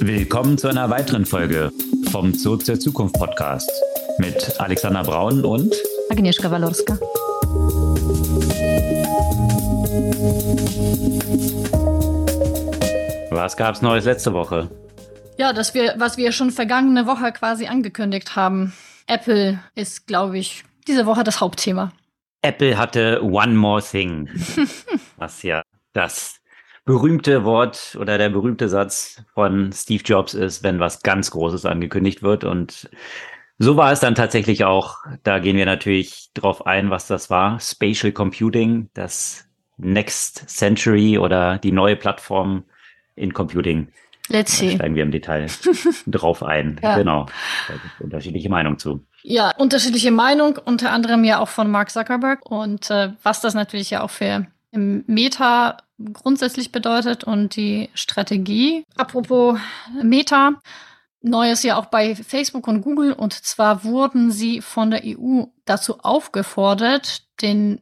Willkommen zu einer weiteren Folge vom Zurück zur Zukunft Podcast mit Alexander Braun und Agnieszka Walorska. Was gab's Neues letzte Woche? Ja, dass wir, was wir schon vergangene Woche quasi angekündigt haben. Apple ist, glaube ich, diese Woche das Hauptthema. Apple hatte One More Thing, was ja das berühmte Wort oder der berühmte Satz von Steve Jobs ist, wenn was ganz Großes angekündigt wird. Und so war es dann tatsächlich auch. Da gehen wir natürlich drauf ein, was das war. Spatial Computing, das Next Century oder die neue Plattform in Computing. Let's see. Da steigen wir im Detail drauf ein. Ja. Genau. Da gibt unterschiedliche Meinungen zu. Ja, unterschiedliche Meinung, unter anderem ja auch von Mark Zuckerberg. Und äh, was das natürlich ja auch für Meta grundsätzlich bedeutet und die Strategie. Apropos Meta, Neues ja auch bei Facebook und Google. Und zwar wurden sie von der EU dazu aufgefordert, den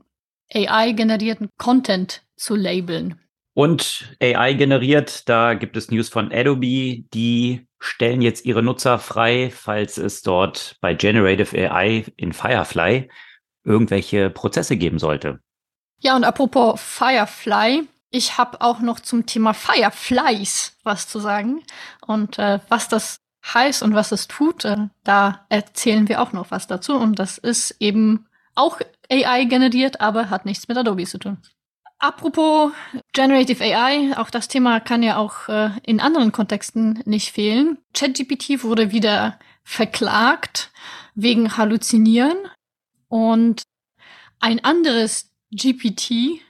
AI-generierten Content zu labeln. Und AI generiert, da gibt es News von Adobe, die stellen jetzt ihre Nutzer frei, falls es dort bei Generative AI in Firefly irgendwelche Prozesse geben sollte. Ja, und apropos Firefly, ich habe auch noch zum Thema Fireflies was zu sagen. Und äh, was das heißt und was es tut, äh, da erzählen wir auch noch was dazu. Und das ist eben auch AI generiert, aber hat nichts mit Adobe zu tun. Apropos Generative AI, auch das Thema kann ja auch äh, in anderen Kontexten nicht fehlen. ChatGPT wurde wieder verklagt wegen Halluzinieren und ein anderes GPT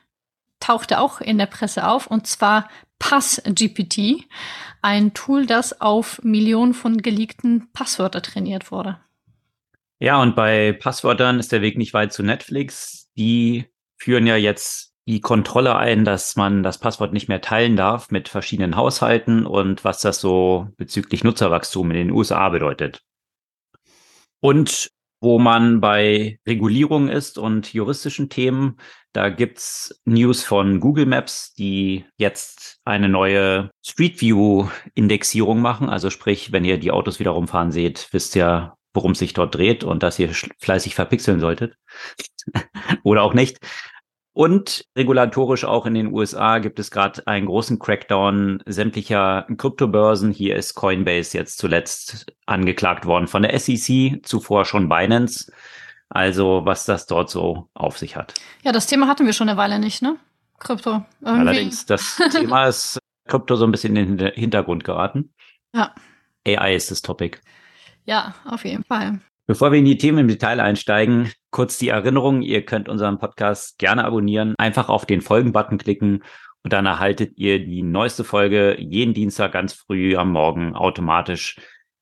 tauchte auch in der Presse auf, und zwar PassGPT, ein Tool, das auf Millionen von geleakten Passwörtern trainiert wurde. Ja, und bei Passwörtern ist der Weg nicht weit zu Netflix. Die führen ja jetzt die Kontrolle ein, dass man das Passwort nicht mehr teilen darf mit verschiedenen Haushalten und was das so bezüglich Nutzerwachstum in den USA bedeutet. Und wo man bei Regulierung ist und juristischen Themen. Da gibt's News von Google Maps, die jetzt eine neue Street View-Indexierung machen. Also sprich, wenn ihr die Autos wieder rumfahren seht, wisst ihr, worum sich dort dreht und dass ihr fleißig verpixeln solltet. Oder auch nicht. Und regulatorisch auch in den USA gibt es gerade einen großen Crackdown sämtlicher Kryptobörsen. Hier ist Coinbase jetzt zuletzt angeklagt worden von der SEC, zuvor schon Binance. Also was das dort so auf sich hat. Ja, das Thema hatten wir schon eine Weile nicht, ne? Krypto. Irgendwie. Allerdings, das Thema ist Krypto so ein bisschen in den Hintergrund geraten. Ja. AI ist das Topic. Ja, auf jeden Fall. Bevor wir in die Themen im Detail einsteigen, kurz die Erinnerung, ihr könnt unseren Podcast gerne abonnieren, einfach auf den Folgen-Button klicken und dann erhaltet ihr die neueste Folge jeden Dienstag ganz früh am Morgen automatisch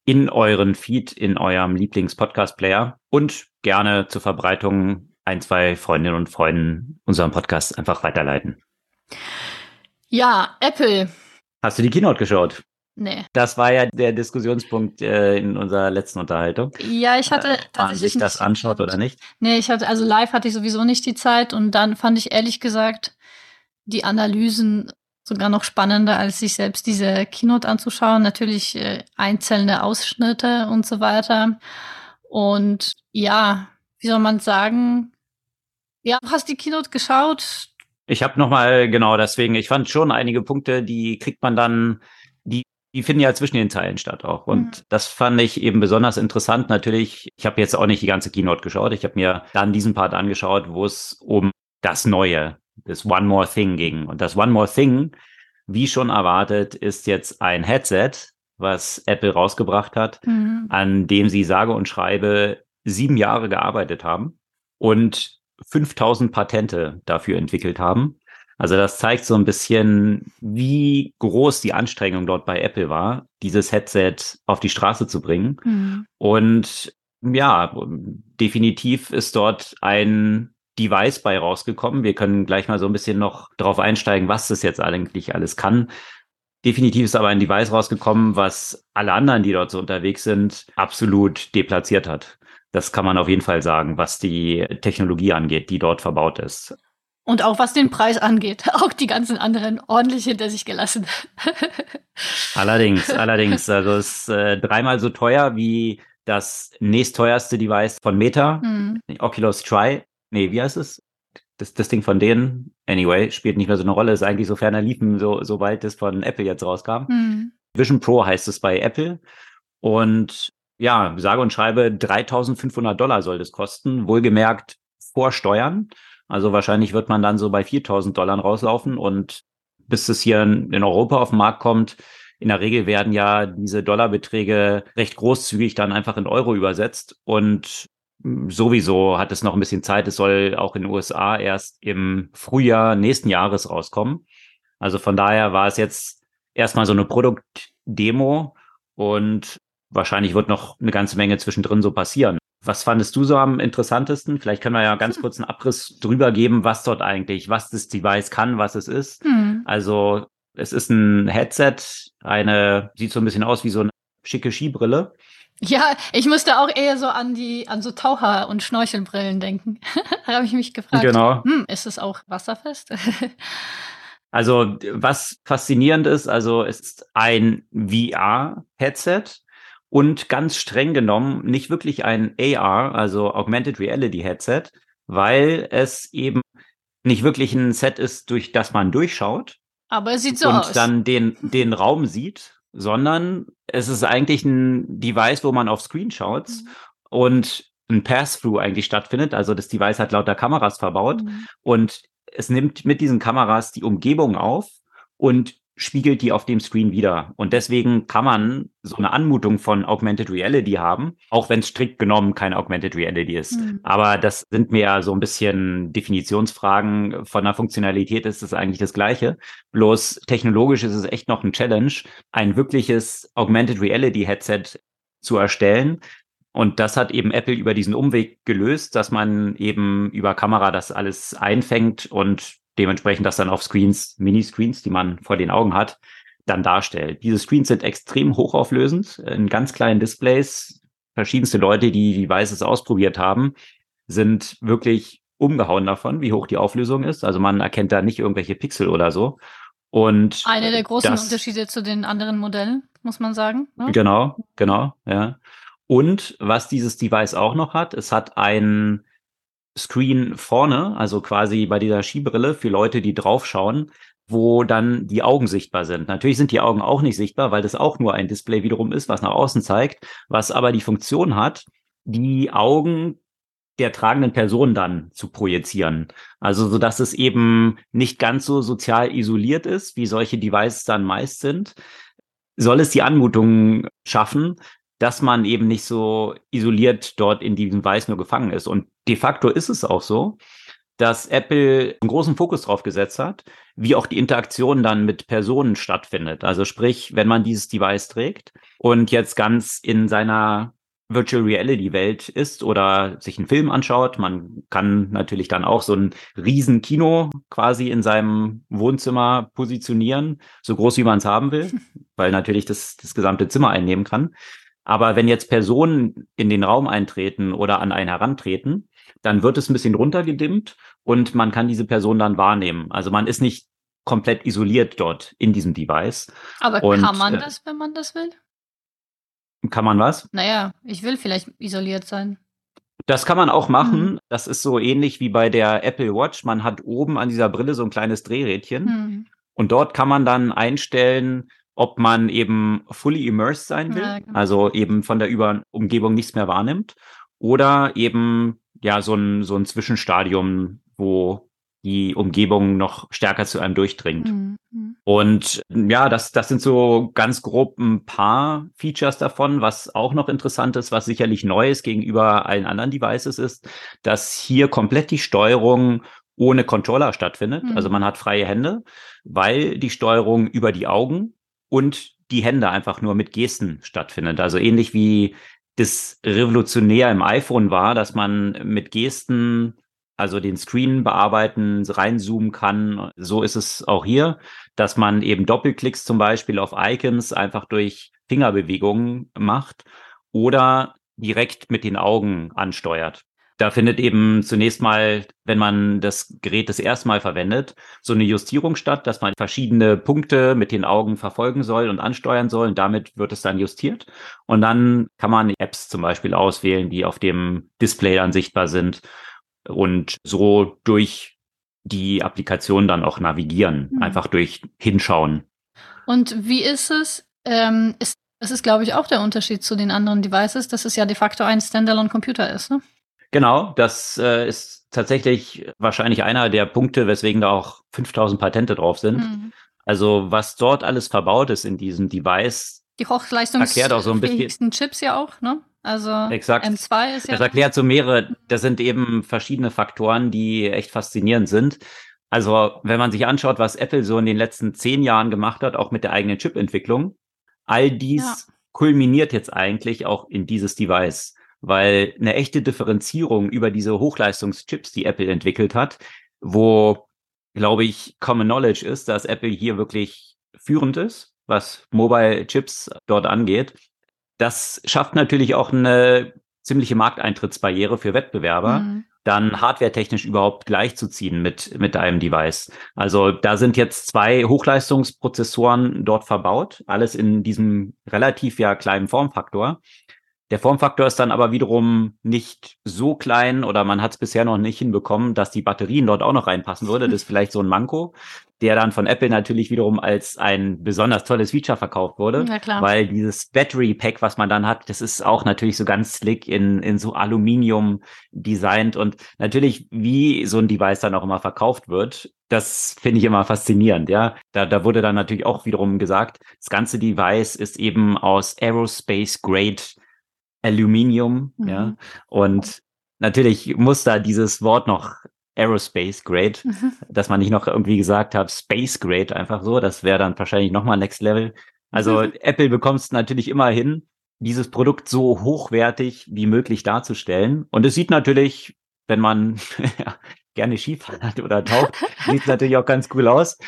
in euren Feed, in eurem Lieblings-Podcast-Player und gerne zur Verbreitung ein, zwei Freundinnen und Freunden unseren Podcast einfach weiterleiten. Ja, Apple. Hast du die Keynote geschaut? Nee. Das war ja der Diskussionspunkt äh, in unserer letzten Unterhaltung. Ja, ich hatte äh, man sich das anschaut oder nicht. Nee, ich hatte, also live hatte ich sowieso nicht die Zeit und dann fand ich ehrlich gesagt die Analysen sogar noch spannender, als sich selbst diese Keynote anzuschauen. Natürlich äh, einzelne Ausschnitte und so weiter. Und ja, wie soll man sagen? Ja, du hast die Keynote geschaut. Ich habe noch mal genau deswegen. Ich fand schon einige Punkte, die kriegt man dann die finden ja zwischen den Zeilen statt auch. Und mhm. das fand ich eben besonders interessant. Natürlich, ich habe jetzt auch nicht die ganze Keynote geschaut. Ich habe mir dann diesen Part angeschaut, wo es um das Neue, das One More Thing ging. Und das One More Thing, wie schon erwartet, ist jetzt ein Headset, was Apple rausgebracht hat, mhm. an dem sie sage und schreibe sieben Jahre gearbeitet haben und 5000 Patente dafür entwickelt haben. Also das zeigt so ein bisschen, wie groß die Anstrengung dort bei Apple war, dieses Headset auf die Straße zu bringen. Mhm. Und ja, definitiv ist dort ein Device bei rausgekommen. Wir können gleich mal so ein bisschen noch darauf einsteigen, was das jetzt eigentlich alles kann. Definitiv ist aber ein Device rausgekommen, was alle anderen, die dort so unterwegs sind, absolut deplatziert hat. Das kann man auf jeden Fall sagen, was die Technologie angeht, die dort verbaut ist. Und auch was den Preis angeht, auch die ganzen anderen ordentlich hinter sich gelassen. Allerdings, allerdings. Also es ist äh, dreimal so teuer wie das nächstteuerste Device von Meta, hm. Oculus Try. Nee, wie heißt es? Das, das Ding von denen, anyway, spielt nicht mehr so eine Rolle, ist eigentlich so ferner liefen, so, sobald das von Apple jetzt rauskam. Hm. Vision Pro heißt es bei Apple. Und ja, sage und schreibe 3500 Dollar soll das kosten, wohlgemerkt vor Steuern. Also wahrscheinlich wird man dann so bei 4000 Dollar rauslaufen und bis es hier in Europa auf den Markt kommt, in der Regel werden ja diese Dollarbeträge recht großzügig dann einfach in Euro übersetzt und sowieso hat es noch ein bisschen Zeit. Es soll auch in den USA erst im Frühjahr nächsten Jahres rauskommen. Also von daher war es jetzt erstmal so eine Produktdemo und wahrscheinlich wird noch eine ganze Menge zwischendrin so passieren. Was fandest du so am interessantesten? Vielleicht können wir ja ganz kurz einen Abriss drüber geben, was dort eigentlich, was das Device kann, was es ist. Hm. Also es ist ein Headset, eine, sieht so ein bisschen aus wie so eine schicke Skibrille. Ja, ich musste auch eher so an die, an so Taucher- und Schnorchelbrillen denken. da habe ich mich gefragt. Genau. Hm, ist es auch wasserfest? also, was faszinierend ist, also es ist ein VR-Headset und ganz streng genommen nicht wirklich ein AR, also Augmented Reality Headset, weil es eben nicht wirklich ein Set ist, durch das man durchschaut. Aber es sieht so und aus. Und dann den, den Raum sieht, sondern es ist eigentlich ein Device, wo man auf Screenshots mhm. und ein Pass-Through eigentlich stattfindet. Also das Device hat lauter Kameras verbaut mhm. und es nimmt mit diesen Kameras die Umgebung auf und spiegelt die auf dem Screen wieder. Und deswegen kann man so eine Anmutung von Augmented Reality haben, auch wenn es strikt genommen keine Augmented Reality ist. Mhm. Aber das sind mir ja so ein bisschen Definitionsfragen. Von der Funktionalität ist es eigentlich das Gleiche. Bloß technologisch ist es echt noch ein Challenge, ein wirkliches Augmented Reality Headset zu erstellen, und das hat eben Apple über diesen Umweg gelöst, dass man eben über Kamera das alles einfängt und dementsprechend das dann auf Screens, Mini-Screens, die man vor den Augen hat, dann darstellt. Diese Screens sind extrem hochauflösend, in ganz kleinen Displays. Verschiedenste Leute, die Devices ausprobiert haben, sind wirklich umgehauen davon, wie hoch die Auflösung ist. Also man erkennt da nicht irgendwelche Pixel oder so. Und einer der großen das, Unterschiede zu den anderen Modellen, muss man sagen. Ne? Genau, genau, ja. Und was dieses Device auch noch hat, es hat ein Screen vorne, also quasi bei dieser Skibrille für Leute, die draufschauen, wo dann die Augen sichtbar sind. Natürlich sind die Augen auch nicht sichtbar, weil das auch nur ein Display wiederum ist, was nach außen zeigt, was aber die Funktion hat, die Augen der tragenden Person dann zu projizieren. Also so dass es eben nicht ganz so sozial isoliert ist, wie solche Devices dann meist sind, soll es die Anmutung schaffen, dass man eben nicht so isoliert dort in diesem Weiß nur gefangen ist. Und de facto ist es auch so, dass Apple einen großen Fokus drauf gesetzt hat, wie auch die Interaktion dann mit Personen stattfindet. Also sprich, wenn man dieses Device trägt und jetzt ganz in seiner Virtual Reality Welt ist oder sich einen Film anschaut. Man kann natürlich dann auch so ein riesen Kino quasi in seinem Wohnzimmer positionieren, so groß wie man es haben will, weil natürlich das, das gesamte Zimmer einnehmen kann. Aber wenn jetzt Personen in den Raum eintreten oder an einen herantreten, dann wird es ein bisschen runtergedimmt und man kann diese Person dann wahrnehmen. Also man ist nicht komplett isoliert dort in diesem Device. Aber und, kann man äh, das, wenn man das will? Kann man was? Naja, ich will vielleicht isoliert sein. Das kann man auch machen. Mhm. Das ist so ähnlich wie bei der Apple Watch. Man hat oben an dieser Brille so ein kleines Drehrädchen. Mhm. Und dort kann man dann einstellen, ob man eben fully immersed sein will, ja, genau. also eben von der Über Umgebung nichts mehr wahrnimmt, oder eben ja so ein, so ein Zwischenstadium, wo die Umgebung noch stärker zu einem durchdringt. Mhm. Und ja, das, das sind so ganz grob ein paar Features davon. Was auch noch interessant ist, was sicherlich neu ist gegenüber allen anderen Devices, ist, dass hier komplett die Steuerung ohne Controller stattfindet. Mhm. Also man hat freie Hände, weil die Steuerung über die Augen und die Hände einfach nur mit Gesten stattfindet. Also ähnlich wie das revolutionär im iPhone war, dass man mit Gesten also den Screen bearbeiten, reinzoomen kann. So ist es auch hier, dass man eben Doppelklicks zum Beispiel auf Icons einfach durch Fingerbewegungen macht oder direkt mit den Augen ansteuert. Da findet eben zunächst mal, wenn man das Gerät das erste Mal verwendet, so eine Justierung statt, dass man verschiedene Punkte mit den Augen verfolgen soll und ansteuern soll. Und damit wird es dann justiert. Und dann kann man Apps zum Beispiel auswählen, die auf dem Display dann sichtbar sind und so durch die Applikation dann auch navigieren, mhm. einfach durch Hinschauen. Und wie ist es? Ähm, ist, das ist, glaube ich, auch der Unterschied zu den anderen Devices, dass es ja de facto ein Standalone-Computer ist, ne? Genau, das äh, ist tatsächlich wahrscheinlich einer der Punkte, weswegen da auch 5000 Patente drauf sind. Mhm. Also was dort alles verbaut ist in diesem Device. Die hochleistungsfähigsten so Chips ja auch, ne? Also Exakt. M2 ist ja. Das erklärt so mehrere, das sind eben verschiedene Faktoren, die echt faszinierend sind. Also, wenn man sich anschaut, was Apple so in den letzten zehn Jahren gemacht hat, auch mit der eigenen Chip-Entwicklung, all dies ja. kulminiert jetzt eigentlich auch in dieses Device, weil eine echte Differenzierung über diese Hochleistungschips, die Apple entwickelt hat, wo, glaube ich, Common Knowledge ist, dass Apple hier wirklich führend ist, was Mobile Chips dort angeht. Das schafft natürlich auch eine ziemliche Markteintrittsbarriere für Wettbewerber. Mhm dann hardwaretechnisch überhaupt gleichzuziehen mit, mit einem Device. Also da sind jetzt zwei Hochleistungsprozessoren dort verbaut, alles in diesem relativ ja kleinen Formfaktor. Der Formfaktor ist dann aber wiederum nicht so klein oder man hat es bisher noch nicht hinbekommen, dass die Batterien dort auch noch reinpassen würde. Das ist vielleicht so ein Manko, der dann von Apple natürlich wiederum als ein besonders tolles Feature verkauft wurde. Ja, klar. Weil dieses Battery Pack, was man dann hat, das ist auch natürlich so ganz slick in, in so Aluminium designt und natürlich, wie so ein Device dann auch immer verkauft wird, das finde ich immer faszinierend, ja. Da, da wurde dann natürlich auch wiederum gesagt, das ganze Device ist eben aus Aerospace Grade Aluminium, mhm. ja. Und natürlich muss da dieses Wort noch Aerospace Grade, mhm. dass man nicht noch irgendwie gesagt hat, Space Grade einfach so, das wäre dann wahrscheinlich nochmal Next Level. Also mhm. Apple bekommt es natürlich immer hin, dieses Produkt so hochwertig wie möglich darzustellen. Und es sieht natürlich, wenn man gerne Skifahren hat oder taucht, sieht es natürlich auch ganz cool aus.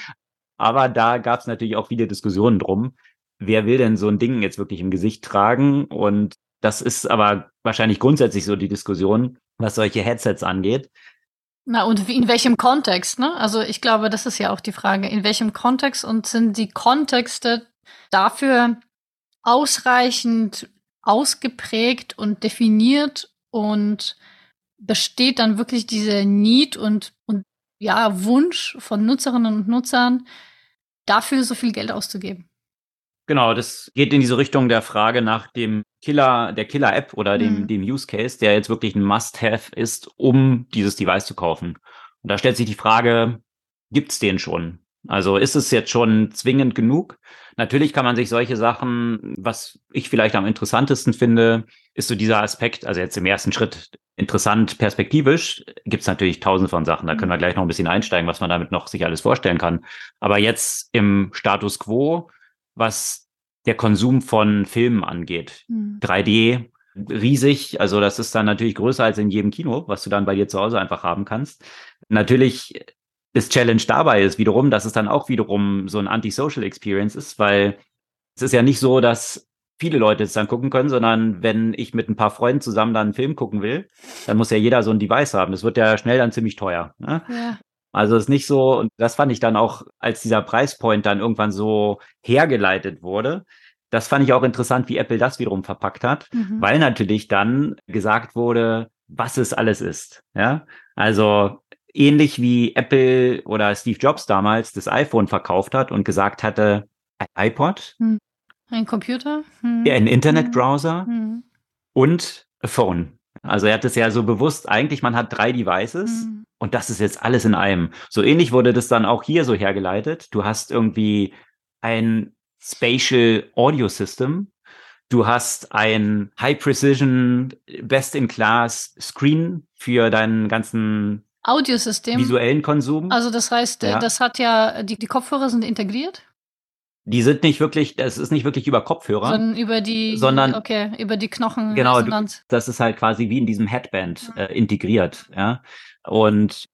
Aber da gab es natürlich auch viele Diskussionen drum. Wer will denn so ein Ding jetzt wirklich im Gesicht tragen? Und das ist aber wahrscheinlich grundsätzlich so die Diskussion, was solche Headsets angeht. Na, und in welchem Kontext, ne? Also ich glaube, das ist ja auch die Frage. In welchem Kontext und sind die Kontexte dafür ausreichend ausgeprägt und definiert und besteht dann wirklich diese Need und, und ja, Wunsch von Nutzerinnen und Nutzern, dafür so viel Geld auszugeben? Genau, das geht in diese Richtung der Frage nach dem Killer, der Killer-App oder dem, mhm. dem Use Case, der jetzt wirklich ein Must-Have ist, um dieses Device zu kaufen. Und da stellt sich die Frage, gibt's den schon? Also ist es jetzt schon zwingend genug? Natürlich kann man sich solche Sachen, was ich vielleicht am interessantesten finde, ist so dieser Aspekt, also jetzt im ersten Schritt interessant perspektivisch, gibt's natürlich tausend von Sachen. Da können wir gleich noch ein bisschen einsteigen, was man damit noch sich alles vorstellen kann. Aber jetzt im Status quo was der Konsum von Filmen angeht. Mhm. 3D riesig, also das ist dann natürlich größer als in jedem Kino, was du dann bei dir zu Hause einfach haben kannst. Natürlich ist Challenge dabei ist wiederum, dass es dann auch wiederum so ein Anti-Social Experience ist, weil es ist ja nicht so, dass viele Leute es dann gucken können, sondern wenn ich mit ein paar Freunden zusammen dann einen Film gucken will, dann muss ja jeder so ein Device haben. Das wird ja schnell dann ziemlich teuer. Ne? Ja. Also ist nicht so, und das fand ich dann auch, als dieser Preispoint dann irgendwann so hergeleitet wurde, das fand ich auch interessant, wie Apple das wiederum verpackt hat, mhm. weil natürlich dann gesagt wurde, was es alles ist. Ja, also ähnlich wie Apple oder Steve Jobs damals das iPhone verkauft hat und gesagt hatte, ein iPod, hm. ein Computer, hm. ein Internetbrowser hm. und ein Phone. Also er hat es ja so bewusst, eigentlich man hat drei Devices mhm. und das ist jetzt alles in einem. So ähnlich wurde das dann auch hier so hergeleitet. Du hast irgendwie ein Spatial Audio System. Du hast ein High Precision, Best in Class Screen für deinen ganzen Audiosystem. Visuellen Konsum. Also das heißt, ja. das hat ja, die, die Kopfhörer sind integriert? Die sind nicht wirklich, das ist nicht wirklich über Kopfhörer. Sondern über die, sondern, okay, über die Knochen. Genau, das ist halt quasi wie in diesem Headband äh, integriert, ja. Und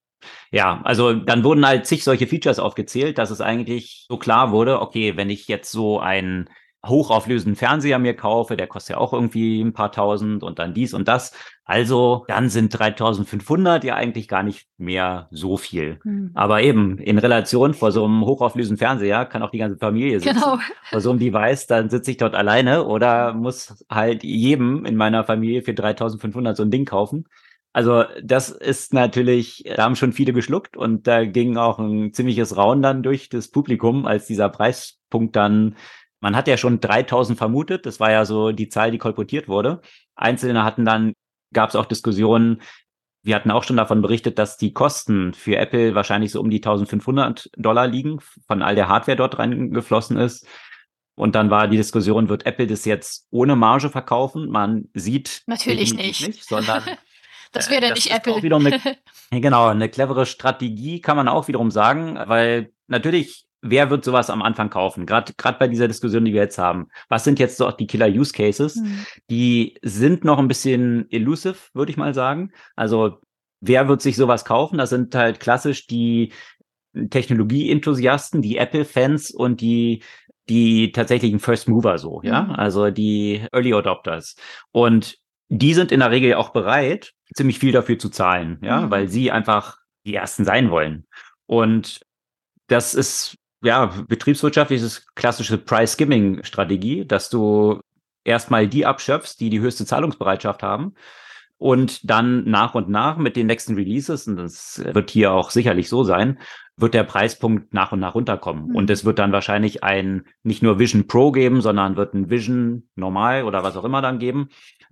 ja, also dann wurden halt zig solche Features aufgezählt, dass es eigentlich so klar wurde, okay, wenn ich jetzt so ein hochauflösenden Fernseher mir kaufe, der kostet ja auch irgendwie ein paar tausend und dann dies und das. Also dann sind 3500 ja eigentlich gar nicht mehr so viel. Mhm. Aber eben in Relation vor so einem hochauflösenden Fernseher kann auch die ganze Familie sitzen. Genau. Vor so einem Device, dann sitze ich dort alleine oder muss halt jedem in meiner Familie für 3500 so ein Ding kaufen. Also das ist natürlich, da haben schon viele geschluckt und da ging auch ein ziemliches Raun dann durch das Publikum, als dieser Preispunkt dann man hat ja schon 3000 vermutet, das war ja so die Zahl, die kolportiert wurde. Einzelne hatten dann, gab es auch Diskussionen, wir hatten auch schon davon berichtet, dass die Kosten für Apple wahrscheinlich so um die 1500 Dollar liegen, von all der Hardware dort reingeflossen ist. Und dann war die Diskussion, wird Apple das jetzt ohne Marge verkaufen? Man sieht natürlich nicht. nicht sondern das wäre äh, nicht Apple. Eine, genau, eine clevere Strategie kann man auch wiederum sagen, weil natürlich wer wird sowas am Anfang kaufen? Gerade gerade bei dieser Diskussion, die wir jetzt haben. Was sind jetzt so die Killer Use Cases? Mhm. Die sind noch ein bisschen elusive, würde ich mal sagen. Also wer wird sich sowas kaufen? Das sind halt klassisch die Technologie-Enthusiasten, die Apple-Fans und die die tatsächlichen First Mover so, ja, mhm. also die Early Adopters. Und die sind in der Regel auch bereit, ziemlich viel dafür zu zahlen, ja, mhm. weil sie einfach die ersten sein wollen. Und das ist ja, betriebswirtschaftlich ist es klassische Price-Skimming-Strategie, dass du erstmal die abschöpfst, die die höchste Zahlungsbereitschaft haben und dann nach und nach mit den nächsten Releases, und das wird hier auch sicherlich so sein, wird der Preispunkt nach und nach runterkommen. Mhm. Und es wird dann wahrscheinlich ein nicht nur Vision Pro geben, sondern wird ein Vision normal oder was auch immer dann geben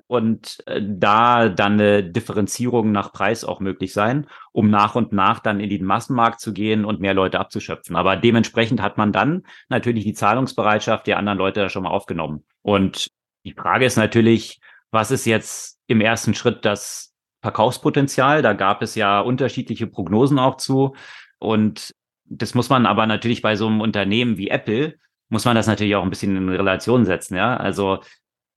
und äh, da dann eine Differenzierung nach Preis auch möglich sein, um nach und nach dann in den Massenmarkt zu gehen und mehr Leute abzuschöpfen. Aber dementsprechend hat man dann natürlich die Zahlungsbereitschaft der anderen Leute schon mal aufgenommen. Und die Frage ist natürlich, was ist jetzt im ersten Schritt das Verkaufspotenzial? Da gab es ja unterschiedliche Prognosen auch zu. Und das muss man aber natürlich bei so einem Unternehmen wie Apple, muss man das natürlich auch ein bisschen in Relation setzen. Ja, also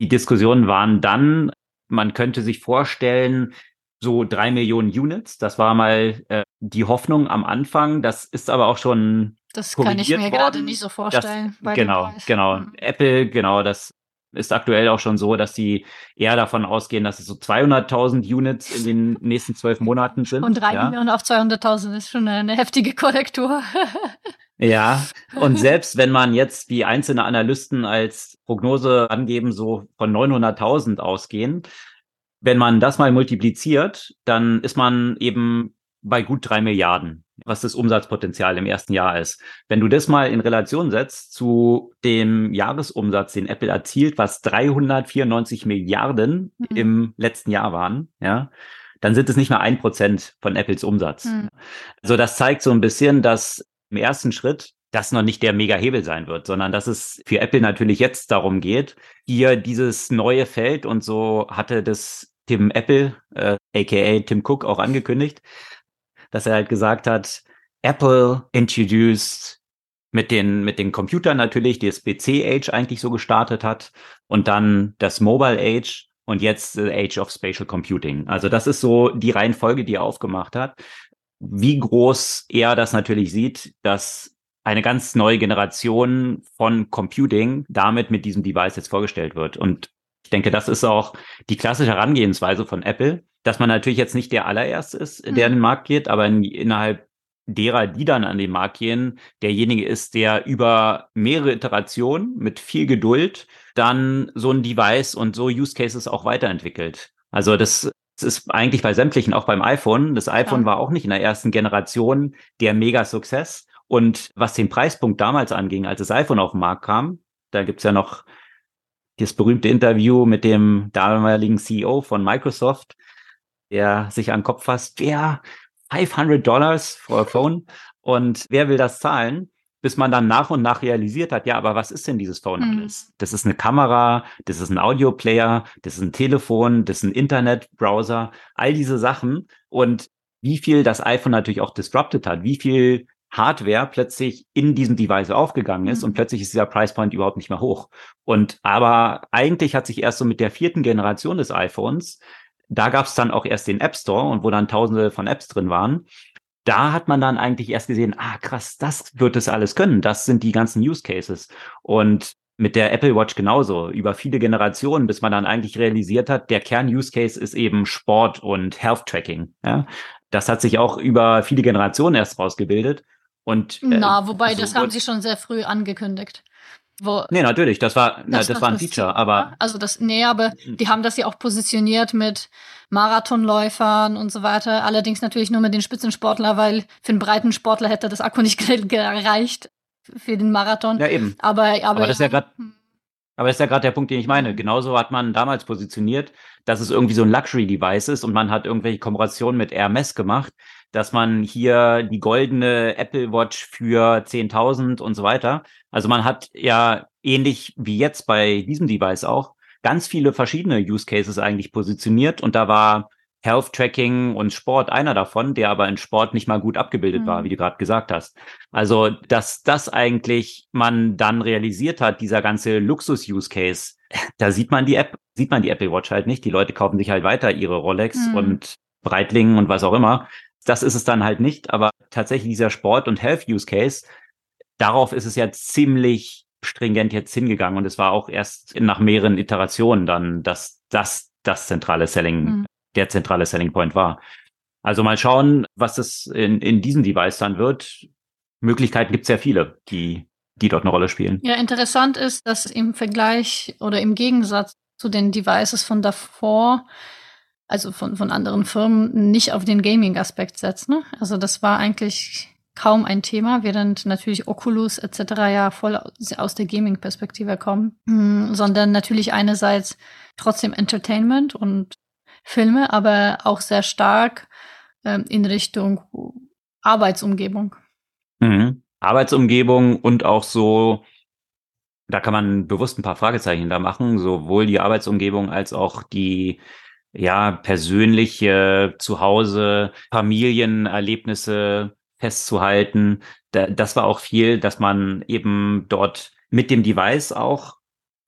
die Diskussionen waren dann, man könnte sich vorstellen, so drei Millionen Units. Das war mal äh, die Hoffnung am Anfang. Das ist aber auch schon. Das kann ich mir gerade nicht so vorstellen. Das, genau, genau. Hm. Apple, genau, das ist aktuell auch schon so, dass sie eher davon ausgehen, dass es so 200.000 Units in den nächsten zwölf Monaten sind. Und drei ja. Millionen auf 200.000 ist schon eine heftige Korrektur. Ja, und selbst wenn man jetzt wie einzelne Analysten als Prognose angeben, so von 900.000 ausgehen, wenn man das mal multipliziert, dann ist man eben bei gut drei Milliarden, was das Umsatzpotenzial im ersten Jahr ist. Wenn du das mal in Relation setzt zu dem Jahresumsatz, den Apple erzielt, was 394 Milliarden mhm. im letzten Jahr waren, ja, dann sind es nicht mal ein Prozent von Apples Umsatz. Mhm. Also das zeigt so ein bisschen, dass im ersten Schritt das noch nicht der Mega-Hebel sein wird, sondern dass es für Apple natürlich jetzt darum geht, hier dieses neue Feld und so hatte das Tim Apple, äh, aka Tim Cook, auch angekündigt, dass er halt gesagt hat, Apple introduced mit den, mit den Computern natürlich, die das PC-Age eigentlich so gestartet hat und dann das Mobile-Age und jetzt the Age of Spatial Computing. Also das ist so die Reihenfolge, die er aufgemacht hat wie groß er das natürlich sieht, dass eine ganz neue Generation von Computing damit mit diesem Device jetzt vorgestellt wird. Und ich denke, das ist auch die klassische Herangehensweise von Apple, dass man natürlich jetzt nicht der allererste ist, der mhm. in den Markt geht, aber in, innerhalb derer, die dann an den Markt gehen, derjenige ist, der über mehrere Iterationen mit viel Geduld dann so ein Device und so Use Cases auch weiterentwickelt. Also das das ist eigentlich bei sämtlichen, auch beim iPhone. Das iPhone ja. war auch nicht in der ersten Generation der Mega-Success. Und was den Preispunkt damals anging, als das iPhone auf den Markt kam, da gibt's ja noch das berühmte Interview mit dem damaligen CEO von Microsoft, der sich an den Kopf fasst, wer 500 Dollars for a phone und wer will das zahlen? bis man dann nach und nach realisiert hat, ja, aber was ist denn dieses Phone mhm. alles? Das ist eine Kamera, das ist ein Audioplayer, das ist ein Telefon, das ist ein Internetbrowser, all diese Sachen und wie viel das iPhone natürlich auch disrupted hat, wie viel Hardware plötzlich in diesem Device aufgegangen ist mhm. und plötzlich ist dieser Price Point überhaupt nicht mehr hoch. Und aber eigentlich hat sich erst so mit der vierten Generation des iPhones, da gab es dann auch erst den App Store und wo dann tausende von Apps drin waren, da hat man dann eigentlich erst gesehen, ah krass, das wird es alles können. Das sind die ganzen Use Cases. Und mit der Apple Watch genauso, über viele Generationen, bis man dann eigentlich realisiert hat, der Kern-Use-Case ist eben Sport und Health-Tracking. Ja? Das hat sich auch über viele Generationen erst rausgebildet. Und, äh, Na, wobei, so das haben sie schon sehr früh angekündigt. Wo, nee, natürlich, das war, das, na, das, das war ein Feature, aber. Also das, nee, aber die haben das ja auch positioniert mit Marathonläufern und so weiter. Allerdings natürlich nur mit den Spitzensportler, weil für einen breiten Sportler hätte das Akku nicht gereicht für den Marathon. Ja, eben. Aber, aber, aber das ist ja gerade. Aber das ist ja gerade der Punkt, den ich meine. Hm. Genauso hat man damals positioniert, dass es irgendwie so ein Luxury-Device ist und man hat irgendwelche Kooperationen mit Hermes gemacht, dass man hier die goldene Apple Watch für 10.000 und so weiter. Also man hat ja ähnlich wie jetzt bei diesem Device auch ganz viele verschiedene Use Cases eigentlich positioniert und da war Health Tracking und Sport einer davon, der aber in Sport nicht mal gut abgebildet mhm. war, wie du gerade gesagt hast. Also, dass das eigentlich man dann realisiert hat, dieser ganze Luxus-Use Case, da sieht man die App, sieht man die Apple Watch halt nicht. Die Leute kaufen sich halt weiter ihre Rolex mhm. und Breitling und was auch immer. Das ist es dann halt nicht, aber tatsächlich dieser Sport- und Health-Use Case, darauf ist es ja ziemlich stringent jetzt hingegangen und es war auch erst nach mehreren Iterationen dann, dass das das zentrale Selling mhm der zentrale Selling Point war. Also mal schauen, was das in, in diesem Device dann wird. Möglichkeiten gibt es ja viele, die, die dort eine Rolle spielen. Ja, interessant ist, dass im Vergleich oder im Gegensatz zu den Devices von davor, also von, von anderen Firmen, nicht auf den Gaming-Aspekt setzt. Ne? Also das war eigentlich kaum ein Thema, während natürlich Oculus etc. ja voll aus der Gaming-Perspektive kommen, hm, sondern natürlich einerseits trotzdem Entertainment und Filme, aber auch sehr stark ähm, in Richtung Arbeitsumgebung. Mhm. Arbeitsumgebung und auch so, da kann man bewusst ein paar Fragezeichen da machen, sowohl die Arbeitsumgebung als auch die ja persönliche Zuhause, Familienerlebnisse festzuhalten. Da, das war auch viel, dass man eben dort mit dem Device auch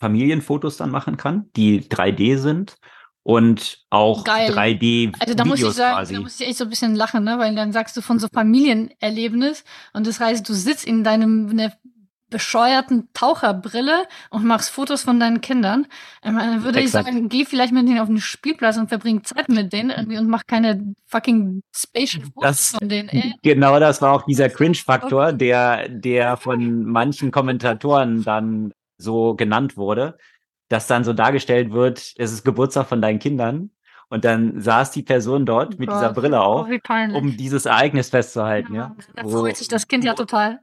Familienfotos dann machen kann, die 3D sind und auch Geil. 3D Also da muss ich sagen, quasi. da muss ich echt so ein bisschen lachen, ne, weil dann sagst du von so Familienerlebnis und das heißt, du sitzt in deinem ne, bescheuerten Taucherbrille und machst Fotos von deinen Kindern. Dann würde Exakt. ich sagen, geh vielleicht mit denen auf den Spielplatz und verbring Zeit mit denen und mach keine fucking Spatial Fotos von denen. Ey. Genau, das war auch dieser Cringe-Faktor, der, der von manchen Kommentatoren dann so genannt wurde dass dann so dargestellt wird, es ist Geburtstag von deinen Kindern. Und dann saß die Person dort oh mit Gott. dieser Brille auf, oh, um dieses Ereignis festzuhalten. Ja, ja. Da freut sich das Kind ja total.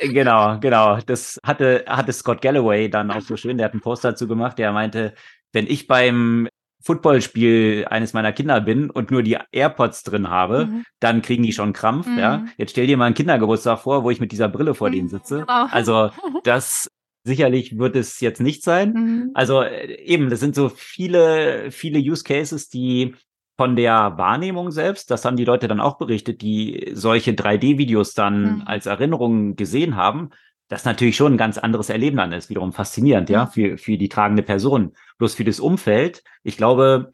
genau, genau. Das hatte, hatte Scott Galloway dann auch so schön, der hat einen Post dazu gemacht, der meinte, wenn ich beim Footballspiel eines meiner Kinder bin und nur die AirPods drin habe, mhm. dann kriegen die schon Krampf. Mhm. Ja, jetzt stell dir mal einen Kindergeburtstag vor, wo ich mit dieser Brille vor mhm. denen sitze. Genau. Also das Sicherlich wird es jetzt nicht sein. Mhm. Also äh, eben, das sind so viele, viele Use Cases, die von der Wahrnehmung selbst, das haben die Leute dann auch berichtet, die solche 3D-Videos dann mhm. als Erinnerung gesehen haben, das natürlich schon ein ganz anderes Erleben dann ist, wiederum faszinierend, mhm. ja, für, für die tragende Person. Bloß für das Umfeld, ich glaube,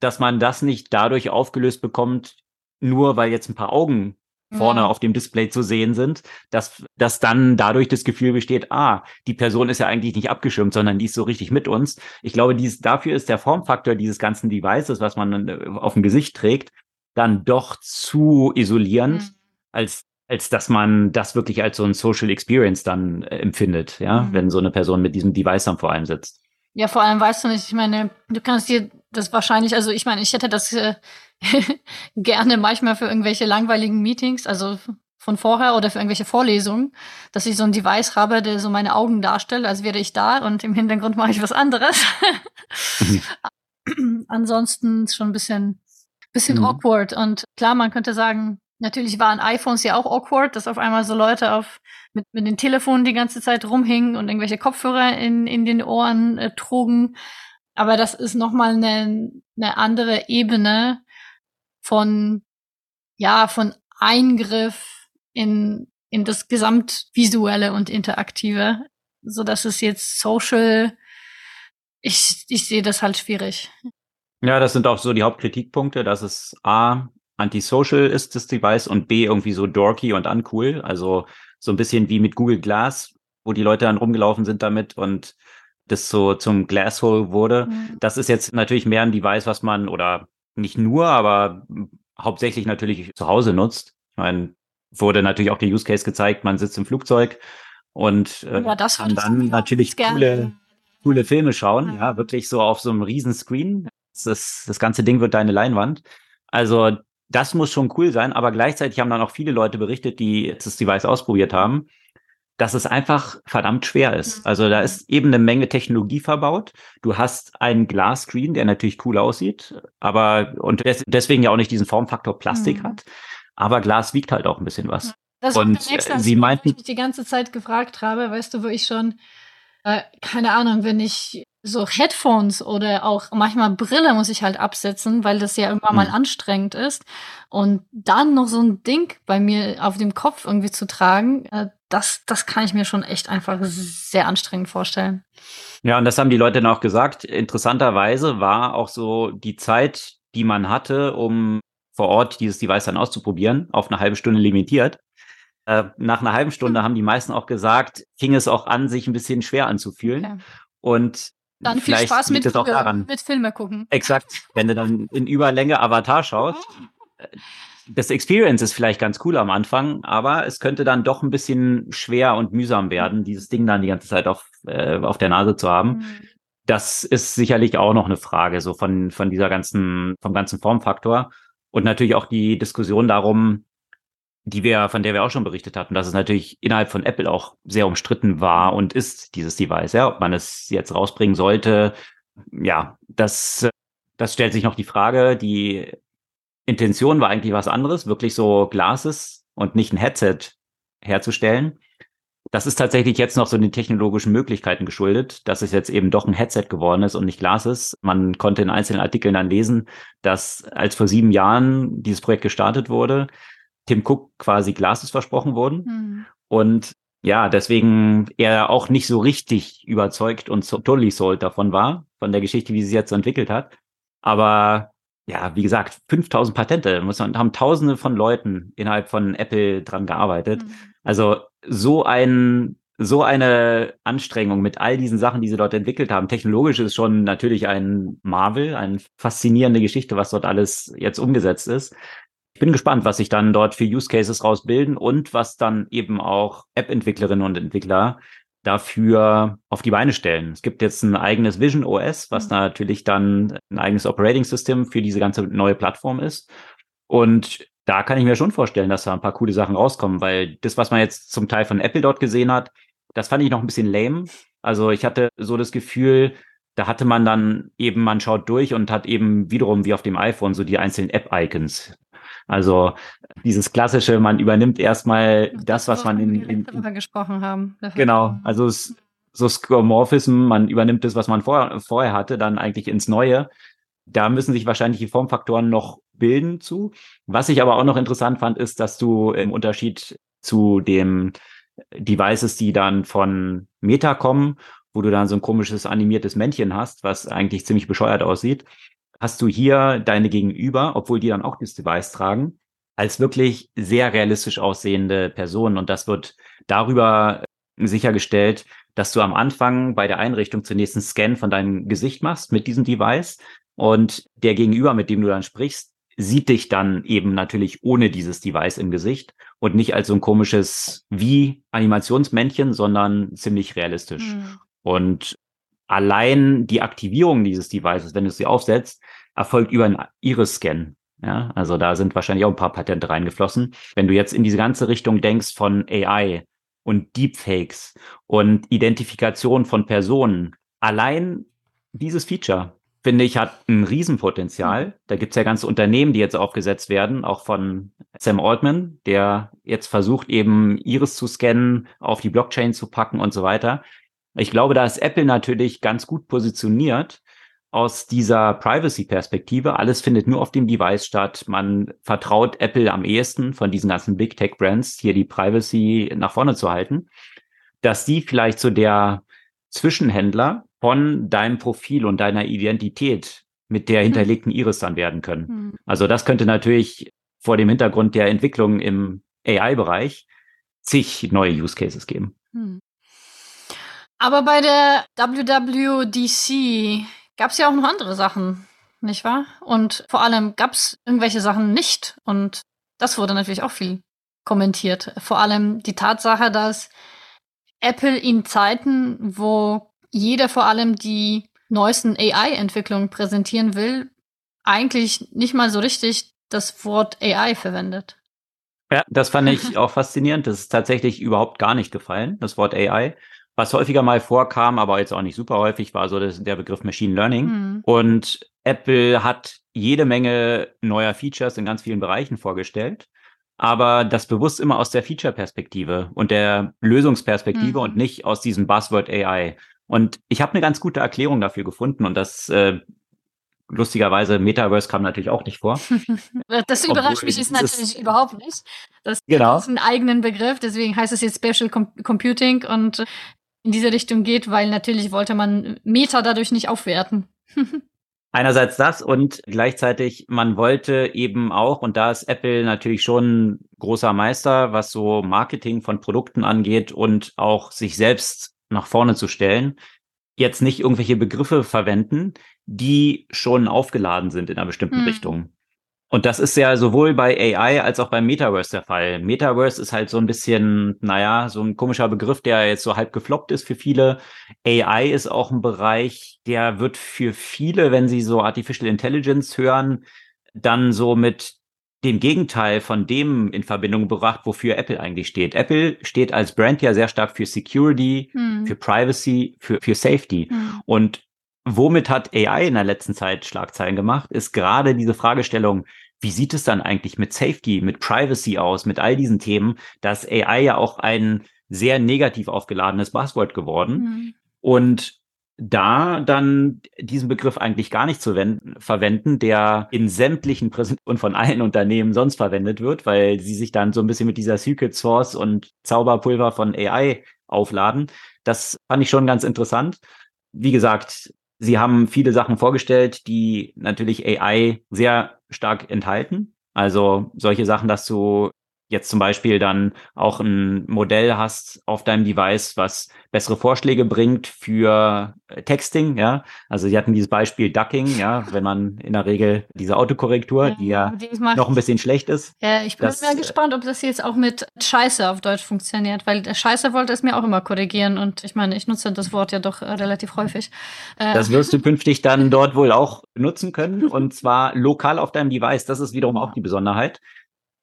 dass man das nicht dadurch aufgelöst bekommt, nur weil jetzt ein paar Augen vorne ja. auf dem Display zu sehen sind, dass, dass dann dadurch das Gefühl besteht, ah, die Person ist ja eigentlich nicht abgeschirmt, sondern die ist so richtig mit uns. Ich glaube, dies, dafür ist der Formfaktor dieses ganzen Devices, was man äh, auf dem Gesicht trägt, dann doch zu isolierend, mhm. als als dass man das wirklich als so ein Social Experience dann äh, empfindet, ja, mhm. wenn so eine Person mit diesem Device dann vor einem sitzt. Ja, vor allem weißt du nicht, ich meine, du kannst dir das wahrscheinlich, also ich meine, ich hätte das äh, gerne manchmal für irgendwelche langweiligen Meetings, also von vorher oder für irgendwelche Vorlesungen, dass ich so ein Device habe, der so meine Augen darstellt, als wäre ich da und im Hintergrund mache ich was anderes. mhm. Ansonsten schon ein bisschen, bisschen mhm. awkward. Und klar, man könnte sagen, natürlich waren iPhones ja auch awkward, dass auf einmal so Leute auf mit, mit den Telefonen die ganze Zeit rumhingen und irgendwelche Kopfhörer in, in den Ohren äh, trugen. Aber das ist nochmal eine, eine andere Ebene, von, ja, von Eingriff in, in das Gesamtvisuelle und Interaktive, so dass es jetzt social, ich, ich sehe das halt schwierig. Ja, das sind auch so die Hauptkritikpunkte, dass es A, antisocial ist, das Device, und B, irgendwie so dorky und uncool. Also so ein bisschen wie mit Google Glass wo die Leute dann rumgelaufen sind damit und das so zum Glasshole wurde. Mhm. Das ist jetzt natürlich mehr ein Device, was man oder nicht nur, aber hauptsächlich natürlich zu Hause nutzt. Ich meine, wurde natürlich auch der Use Case gezeigt, man sitzt im Flugzeug und äh, ja, kann dann natürlich coole, coole Filme schauen, ja. ja, wirklich so auf so einem riesen Screen. Das, das ganze Ding wird deine Leinwand. Also das muss schon cool sein, aber gleichzeitig haben dann auch viele Leute berichtet, die das Device ausprobiert haben, dass es einfach verdammt schwer ist. Mhm. Also da ist eben eine Menge Technologie verbaut. Du hast einen Glasscreen, der natürlich cool aussieht, aber und des, deswegen ja auch nicht diesen Formfaktor Plastik mhm. hat. Aber Glas wiegt halt auch ein bisschen was. Das und nächste, sie meinten, ich mich die ganze Zeit gefragt habe, weißt du, wo ich schon äh, keine Ahnung, wenn ich so Headphones oder auch manchmal Brille muss ich halt absetzen, weil das ja irgendwann mal mhm. anstrengend ist. Und dann noch so ein Ding bei mir auf dem Kopf irgendwie zu tragen, äh, das, das kann ich mir schon echt einfach sehr anstrengend vorstellen. Ja, und das haben die Leute dann auch gesagt. Interessanterweise war auch so die Zeit, die man hatte, um vor Ort dieses Device dann auszuprobieren, auf eine halbe Stunde limitiert. Äh, nach einer halben Stunde hm. haben die meisten auch gesagt, fing es auch an, sich ein bisschen schwer anzufühlen. Okay. Und dann viel Spaß mit, es auch daran. mit Filme gucken. Exakt. Wenn du dann in Überlänge Avatar schaust, das Experience ist vielleicht ganz cool am Anfang, aber es könnte dann doch ein bisschen schwer und mühsam werden, dieses Ding dann die ganze Zeit auf, äh, auf der Nase zu haben. Mhm. Das ist sicherlich auch noch eine Frage, so von, von dieser ganzen, vom ganzen Formfaktor. Und natürlich auch die Diskussion darum, die wir, von der wir auch schon berichtet hatten, dass es natürlich innerhalb von Apple auch sehr umstritten war und ist, dieses Device, ja, ob man es jetzt rausbringen sollte. Ja, das, das stellt sich noch die Frage. Die Intention war eigentlich was anderes, wirklich so Glases und nicht ein Headset herzustellen. Das ist tatsächlich jetzt noch so den technologischen Möglichkeiten geschuldet, dass es jetzt eben doch ein Headset geworden ist und nicht Glases. Man konnte in einzelnen Artikeln dann lesen, dass als vor sieben Jahren dieses Projekt gestartet wurde, Tim Cook quasi Glases versprochen wurden. Mhm. Und ja, deswegen er auch nicht so richtig überzeugt und so totally sold davon war, von der Geschichte, wie sie jetzt entwickelt hat. Aber ja, wie gesagt, 5000 Patente, muss man, haben tausende von Leuten innerhalb von Apple dran gearbeitet. Mhm. Also so ein, so eine Anstrengung mit all diesen Sachen, die sie dort entwickelt haben. Technologisch ist schon natürlich ein Marvel, eine faszinierende Geschichte, was dort alles jetzt umgesetzt ist bin gespannt, was sich dann dort für Use Cases rausbilden und was dann eben auch App-Entwicklerinnen und Entwickler dafür auf die Beine stellen. Es gibt jetzt ein eigenes Vision OS, was mhm. natürlich dann ein eigenes Operating System für diese ganze neue Plattform ist. Und da kann ich mir schon vorstellen, dass da ein paar coole Sachen rauskommen, weil das, was man jetzt zum Teil von Apple dort gesehen hat, das fand ich noch ein bisschen lame. Also ich hatte so das Gefühl, da hatte man dann eben, man schaut durch und hat eben wiederum wie auf dem iPhone so die einzelnen App-Icons. Also dieses klassische, man übernimmt erstmal das, was man in, in, in gesprochen haben. Genau, also es, so Skeuomorphism, man übernimmt das, was man vor, vorher hatte, dann eigentlich ins Neue. Da müssen sich wahrscheinlich die Formfaktoren noch bilden zu. Was ich aber auch noch interessant fand, ist, dass du im Unterschied zu dem Devices, die dann von Meta kommen, wo du dann so ein komisches animiertes Männchen hast, was eigentlich ziemlich bescheuert aussieht, hast du hier deine Gegenüber, obwohl die dann auch das Device tragen, als wirklich sehr realistisch aussehende Personen. Und das wird darüber sichergestellt, dass du am Anfang bei der Einrichtung zunächst einen Scan von deinem Gesicht machst mit diesem Device und der Gegenüber, mit dem du dann sprichst, sieht dich dann eben natürlich ohne dieses Device im Gesicht und nicht als so ein komisches wie Animationsmännchen, sondern ziemlich realistisch. Mhm. Und allein die Aktivierung dieses Devices, wenn du sie aufsetzt, erfolgt über einen Iris-Scan. Ja, also da sind wahrscheinlich auch ein paar Patente reingeflossen. Wenn du jetzt in diese ganze Richtung denkst von AI und Deepfakes und Identifikation von Personen, allein dieses Feature, finde ich, hat ein Riesenpotenzial. Da gibt's ja ganze Unternehmen, die jetzt aufgesetzt werden, auch von Sam Altman, der jetzt versucht, eben Iris zu scannen, auf die Blockchain zu packen und so weiter. Ich glaube, da ist Apple natürlich ganz gut positioniert aus dieser Privacy-Perspektive. Alles findet nur auf dem Device statt. Man vertraut Apple am ehesten von diesen ganzen Big Tech Brands, hier die Privacy nach vorne zu halten, dass die vielleicht so der Zwischenhändler von deinem Profil und deiner Identität mit der hm. hinterlegten Iris dann werden können. Hm. Also das könnte natürlich vor dem Hintergrund der Entwicklung im AI-Bereich zig neue Use Cases geben. Aber bei der WWDC gab es ja auch noch andere Sachen, nicht wahr? Und vor allem gab es irgendwelche Sachen nicht. Und das wurde natürlich auch viel kommentiert. Vor allem die Tatsache, dass Apple in Zeiten, wo jeder vor allem die neuesten AI-Entwicklungen präsentieren will, eigentlich nicht mal so richtig das Wort AI verwendet. Ja, das fand ich auch faszinierend. Das ist tatsächlich überhaupt gar nicht gefallen, das Wort AI. Was häufiger mal vorkam, aber jetzt auch nicht super häufig, war so das, der Begriff Machine Learning. Mhm. Und Apple hat jede Menge neuer Features in ganz vielen Bereichen vorgestellt aber das bewusst immer aus der Feature-Perspektive und der Lösungsperspektive mhm. und nicht aus diesem Buzzword AI. Und ich habe eine ganz gute Erklärung dafür gefunden und das äh, lustigerweise Metaverse kam natürlich auch nicht vor. das überrascht Obwohl, mich ist natürlich überhaupt nicht. Das genau. ist ein eigenen Begriff, deswegen heißt es jetzt Special Com Computing und in diese Richtung geht, weil natürlich wollte man Meta dadurch nicht aufwerten. Einerseits das und gleichzeitig, man wollte eben auch, und da ist Apple natürlich schon großer Meister, was so Marketing von Produkten angeht und auch sich selbst nach vorne zu stellen, jetzt nicht irgendwelche Begriffe verwenden, die schon aufgeladen sind in einer bestimmten hm. Richtung. Und das ist ja sowohl bei AI als auch beim Metaverse der Fall. Metaverse ist halt so ein bisschen, naja, so ein komischer Begriff, der jetzt so halb gefloppt ist für viele. AI ist auch ein Bereich, der wird für viele, wenn sie so Artificial Intelligence hören, dann so mit dem Gegenteil von dem in Verbindung gebracht, wofür Apple eigentlich steht. Apple steht als Brand ja sehr stark für Security, hm. für Privacy, für, für Safety. Hm. Und womit hat AI in der letzten Zeit Schlagzeilen gemacht, ist gerade diese Fragestellung, wie sieht es dann eigentlich mit Safety, mit Privacy aus, mit all diesen Themen? Da ist AI ja auch ein sehr negativ aufgeladenes Buzzword geworden. Mhm. Und da dann diesen Begriff eigentlich gar nicht zu verwenden, der in sämtlichen Präsentationen von allen Unternehmen sonst verwendet wird, weil sie sich dann so ein bisschen mit dieser Secret Source und Zauberpulver von AI aufladen. Das fand ich schon ganz interessant. Wie gesagt, Sie haben viele Sachen vorgestellt, die natürlich AI sehr stark enthalten. Also solche Sachen, dass du jetzt zum Beispiel dann auch ein Modell hast auf deinem Device, was bessere Vorschläge bringt für äh, Texting, ja. Also sie hatten dieses Beispiel Ducking, ja, wenn man in der Regel diese Autokorrektur, ja, die ja die noch ein bisschen schlecht ist. Ja, ich bin das, mal gespannt, ob das jetzt auch mit Scheiße auf Deutsch funktioniert, weil der Scheiße wollte es mir auch immer korrigieren und ich meine, ich nutze das Wort ja doch äh, relativ häufig. Äh, das wirst du künftig dann dort wohl auch nutzen können und zwar lokal auf deinem Device. Das ist wiederum auch die Besonderheit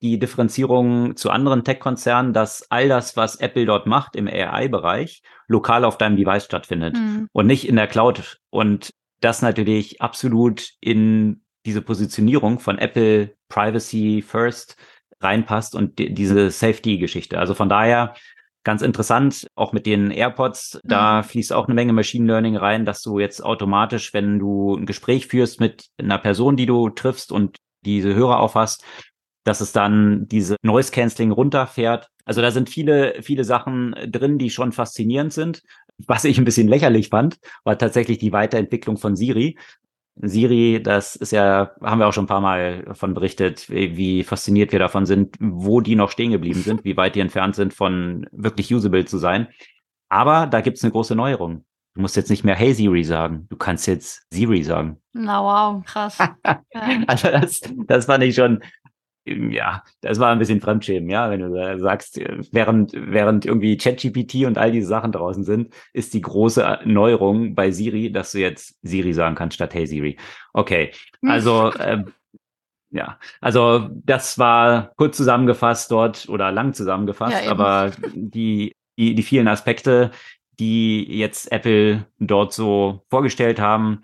die Differenzierung zu anderen Tech-Konzernen, dass all das, was Apple dort macht im AI-Bereich, lokal auf deinem Device stattfindet mhm. und nicht in der Cloud. Und das natürlich absolut in diese Positionierung von Apple Privacy First reinpasst und die, diese Safety-Geschichte. Also von daher ganz interessant, auch mit den AirPods, da mhm. fließt auch eine Menge Machine Learning rein, dass du jetzt automatisch, wenn du ein Gespräch führst mit einer Person, die du triffst und diese Hörer aufhast, dass es dann diese Noise Cancelling runterfährt. Also da sind viele, viele Sachen drin, die schon faszinierend sind. Was ich ein bisschen lächerlich fand, war tatsächlich die Weiterentwicklung von Siri. Siri, das ist ja, haben wir auch schon ein paar Mal davon berichtet, wie fasziniert wir davon sind, wo die noch stehen geblieben sind, wie weit die entfernt sind von wirklich usable zu sein. Aber da gibt es eine große Neuerung. Du musst jetzt nicht mehr Hey Siri sagen. Du kannst jetzt Siri sagen. Na wow, krass. also das, das fand ich schon, ja, das war ein bisschen Fremdschämen, ja, wenn du sagst, während, während irgendwie ChatGPT und all diese Sachen draußen sind, ist die große Neuerung bei Siri, dass du jetzt Siri sagen kannst statt Hey Siri. Okay, also äh, ja, also das war kurz zusammengefasst dort oder lang zusammengefasst, ja, aber die, die, die vielen Aspekte, die jetzt Apple dort so vorgestellt haben,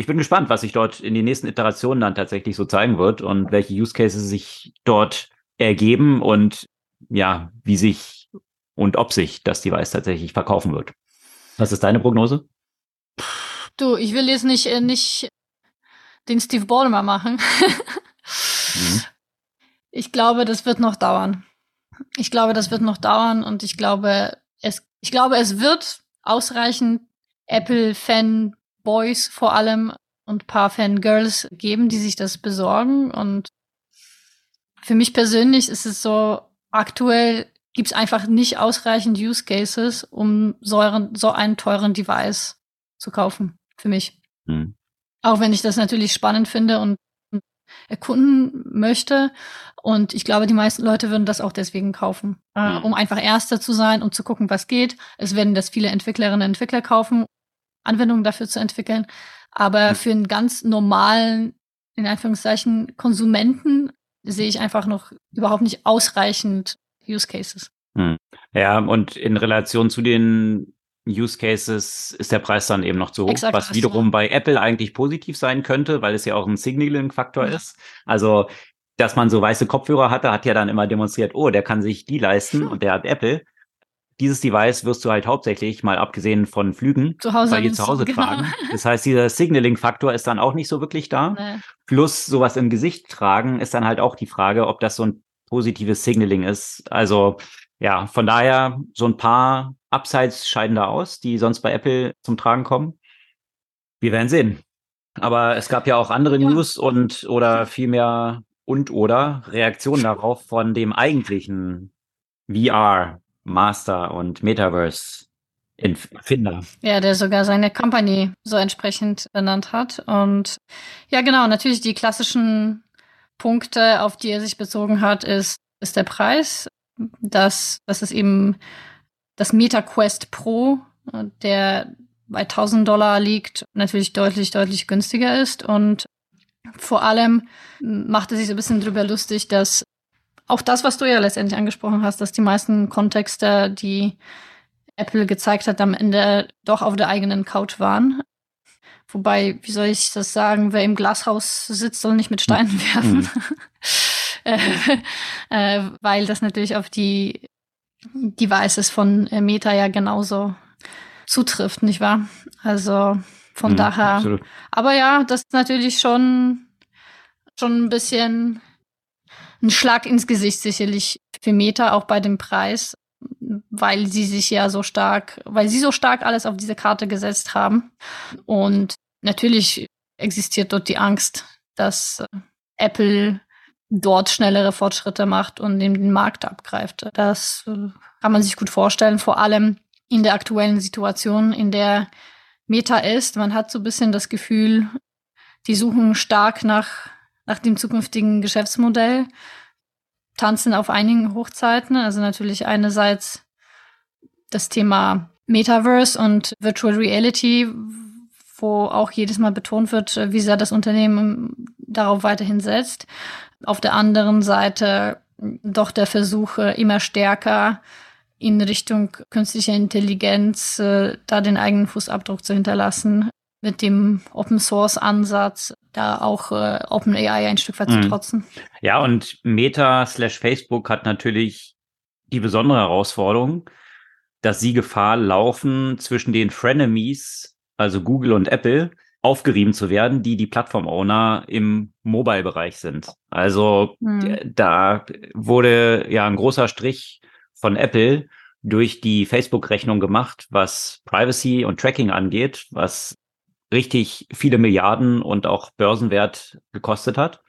ich bin gespannt, was sich dort in den nächsten Iterationen dann tatsächlich so zeigen wird und welche Use Cases sich dort ergeben und ja, wie sich und ob sich das Device tatsächlich verkaufen wird. Was ist deine Prognose? Du, ich will jetzt nicht, äh, nicht den Steve Ballmer machen. mhm. Ich glaube, das wird noch dauern. Ich glaube, das wird noch dauern und ich glaube, es, ich glaube, es wird ausreichend Apple-Fan Boys vor allem und paar Fangirls geben, die sich das besorgen. Und für mich persönlich ist es so, aktuell gibt es einfach nicht ausreichend Use Cases, um so einen, so einen teuren Device zu kaufen, für mich. Mhm. Auch wenn ich das natürlich spannend finde und erkunden möchte. Und ich glaube, die meisten Leute würden das auch deswegen kaufen, äh, mhm. um einfach Erster zu sein und zu gucken, was geht. Es werden das viele Entwicklerinnen und Entwickler kaufen, Anwendungen dafür zu entwickeln. Aber mhm. für einen ganz normalen, in Anführungszeichen, Konsumenten sehe ich einfach noch überhaupt nicht ausreichend Use Cases. Mhm. Ja, und in Relation zu den Use Cases ist der Preis dann eben noch zu hoch, Exakt, was wiederum ja. bei Apple eigentlich positiv sein könnte, weil es ja auch ein Signaling-Faktor ja. ist. Also, dass man so weiße Kopfhörer hatte, hat ja dann immer demonstriert, oh, der kann sich die leisten hm. und der hat Apple. Dieses Device wirst du halt hauptsächlich, mal abgesehen von Flügen, zu Hause weil die zu Hause genau. tragen. Das heißt, dieser Signaling-Faktor ist dann auch nicht so wirklich da. Nee. Plus sowas im Gesicht tragen ist dann halt auch die Frage, ob das so ein positives Signaling ist. Also ja, von daher so ein paar Upsides scheiden da aus, die sonst bei Apple zum Tragen kommen. Wir werden sehen. Aber es gab ja auch andere ja. News und oder vielmehr und oder Reaktionen darauf von dem eigentlichen VR Master und Metaverse Erfinder. Ja, der sogar seine Company so entsprechend benannt hat. Und ja, genau, natürlich die klassischen Punkte, auf die er sich bezogen hat, ist, ist der Preis dass, dass es eben das MetaQuest Pro, der bei 1000 Dollar liegt, natürlich deutlich, deutlich günstiger ist. Und vor allem macht es sich so ein bisschen drüber lustig, dass auch das, was du ja letztendlich angesprochen hast, dass die meisten Kontexte, die Apple gezeigt hat, am Ende doch auf der eigenen Couch waren. Wobei, wie soll ich das sagen, wer im Glashaus sitzt, soll nicht mit Steinen mhm. werfen. Mhm. äh, weil das natürlich auf die Devices von äh, Meta ja genauso zutrifft, nicht wahr? Also von mhm, daher. Absolut. Aber ja, das ist natürlich schon, schon ein bisschen ein Schlag ins Gesicht sicherlich für Meta, auch bei dem Preis, weil sie sich ja so stark, weil sie so stark alles auf diese Karte gesetzt haben. Und natürlich existiert dort die Angst, dass äh, Apple dort schnellere Fortschritte macht und den Markt abgreift. Das äh, kann man sich gut vorstellen, vor allem in der aktuellen Situation, in der Meta ist. Man hat so ein bisschen das Gefühl, die suchen stark nach, nach dem zukünftigen Geschäftsmodell, tanzen auf einigen Hochzeiten. Also natürlich einerseits das Thema Metaverse und Virtual Reality, wo auch jedes Mal betont wird, wie sehr das Unternehmen darauf weiterhin setzt. Auf der anderen Seite doch der Versuch immer stärker in Richtung künstlicher Intelligenz äh, da den eigenen Fußabdruck zu hinterlassen, mit dem Open Source Ansatz da auch äh, OpenAI ein Stück weit mhm. zu trotzen. Ja, und Meta slash Facebook hat natürlich die besondere Herausforderung, dass sie Gefahr laufen, zwischen den Frenemies, also Google und Apple, aufgerieben zu werden, die die Plattform-Owner im Mobile-Bereich sind. Also hm. da wurde ja ein großer Strich von Apple durch die Facebook-Rechnung gemacht, was Privacy und Tracking angeht, was richtig viele Milliarden und auch Börsenwert gekostet hat.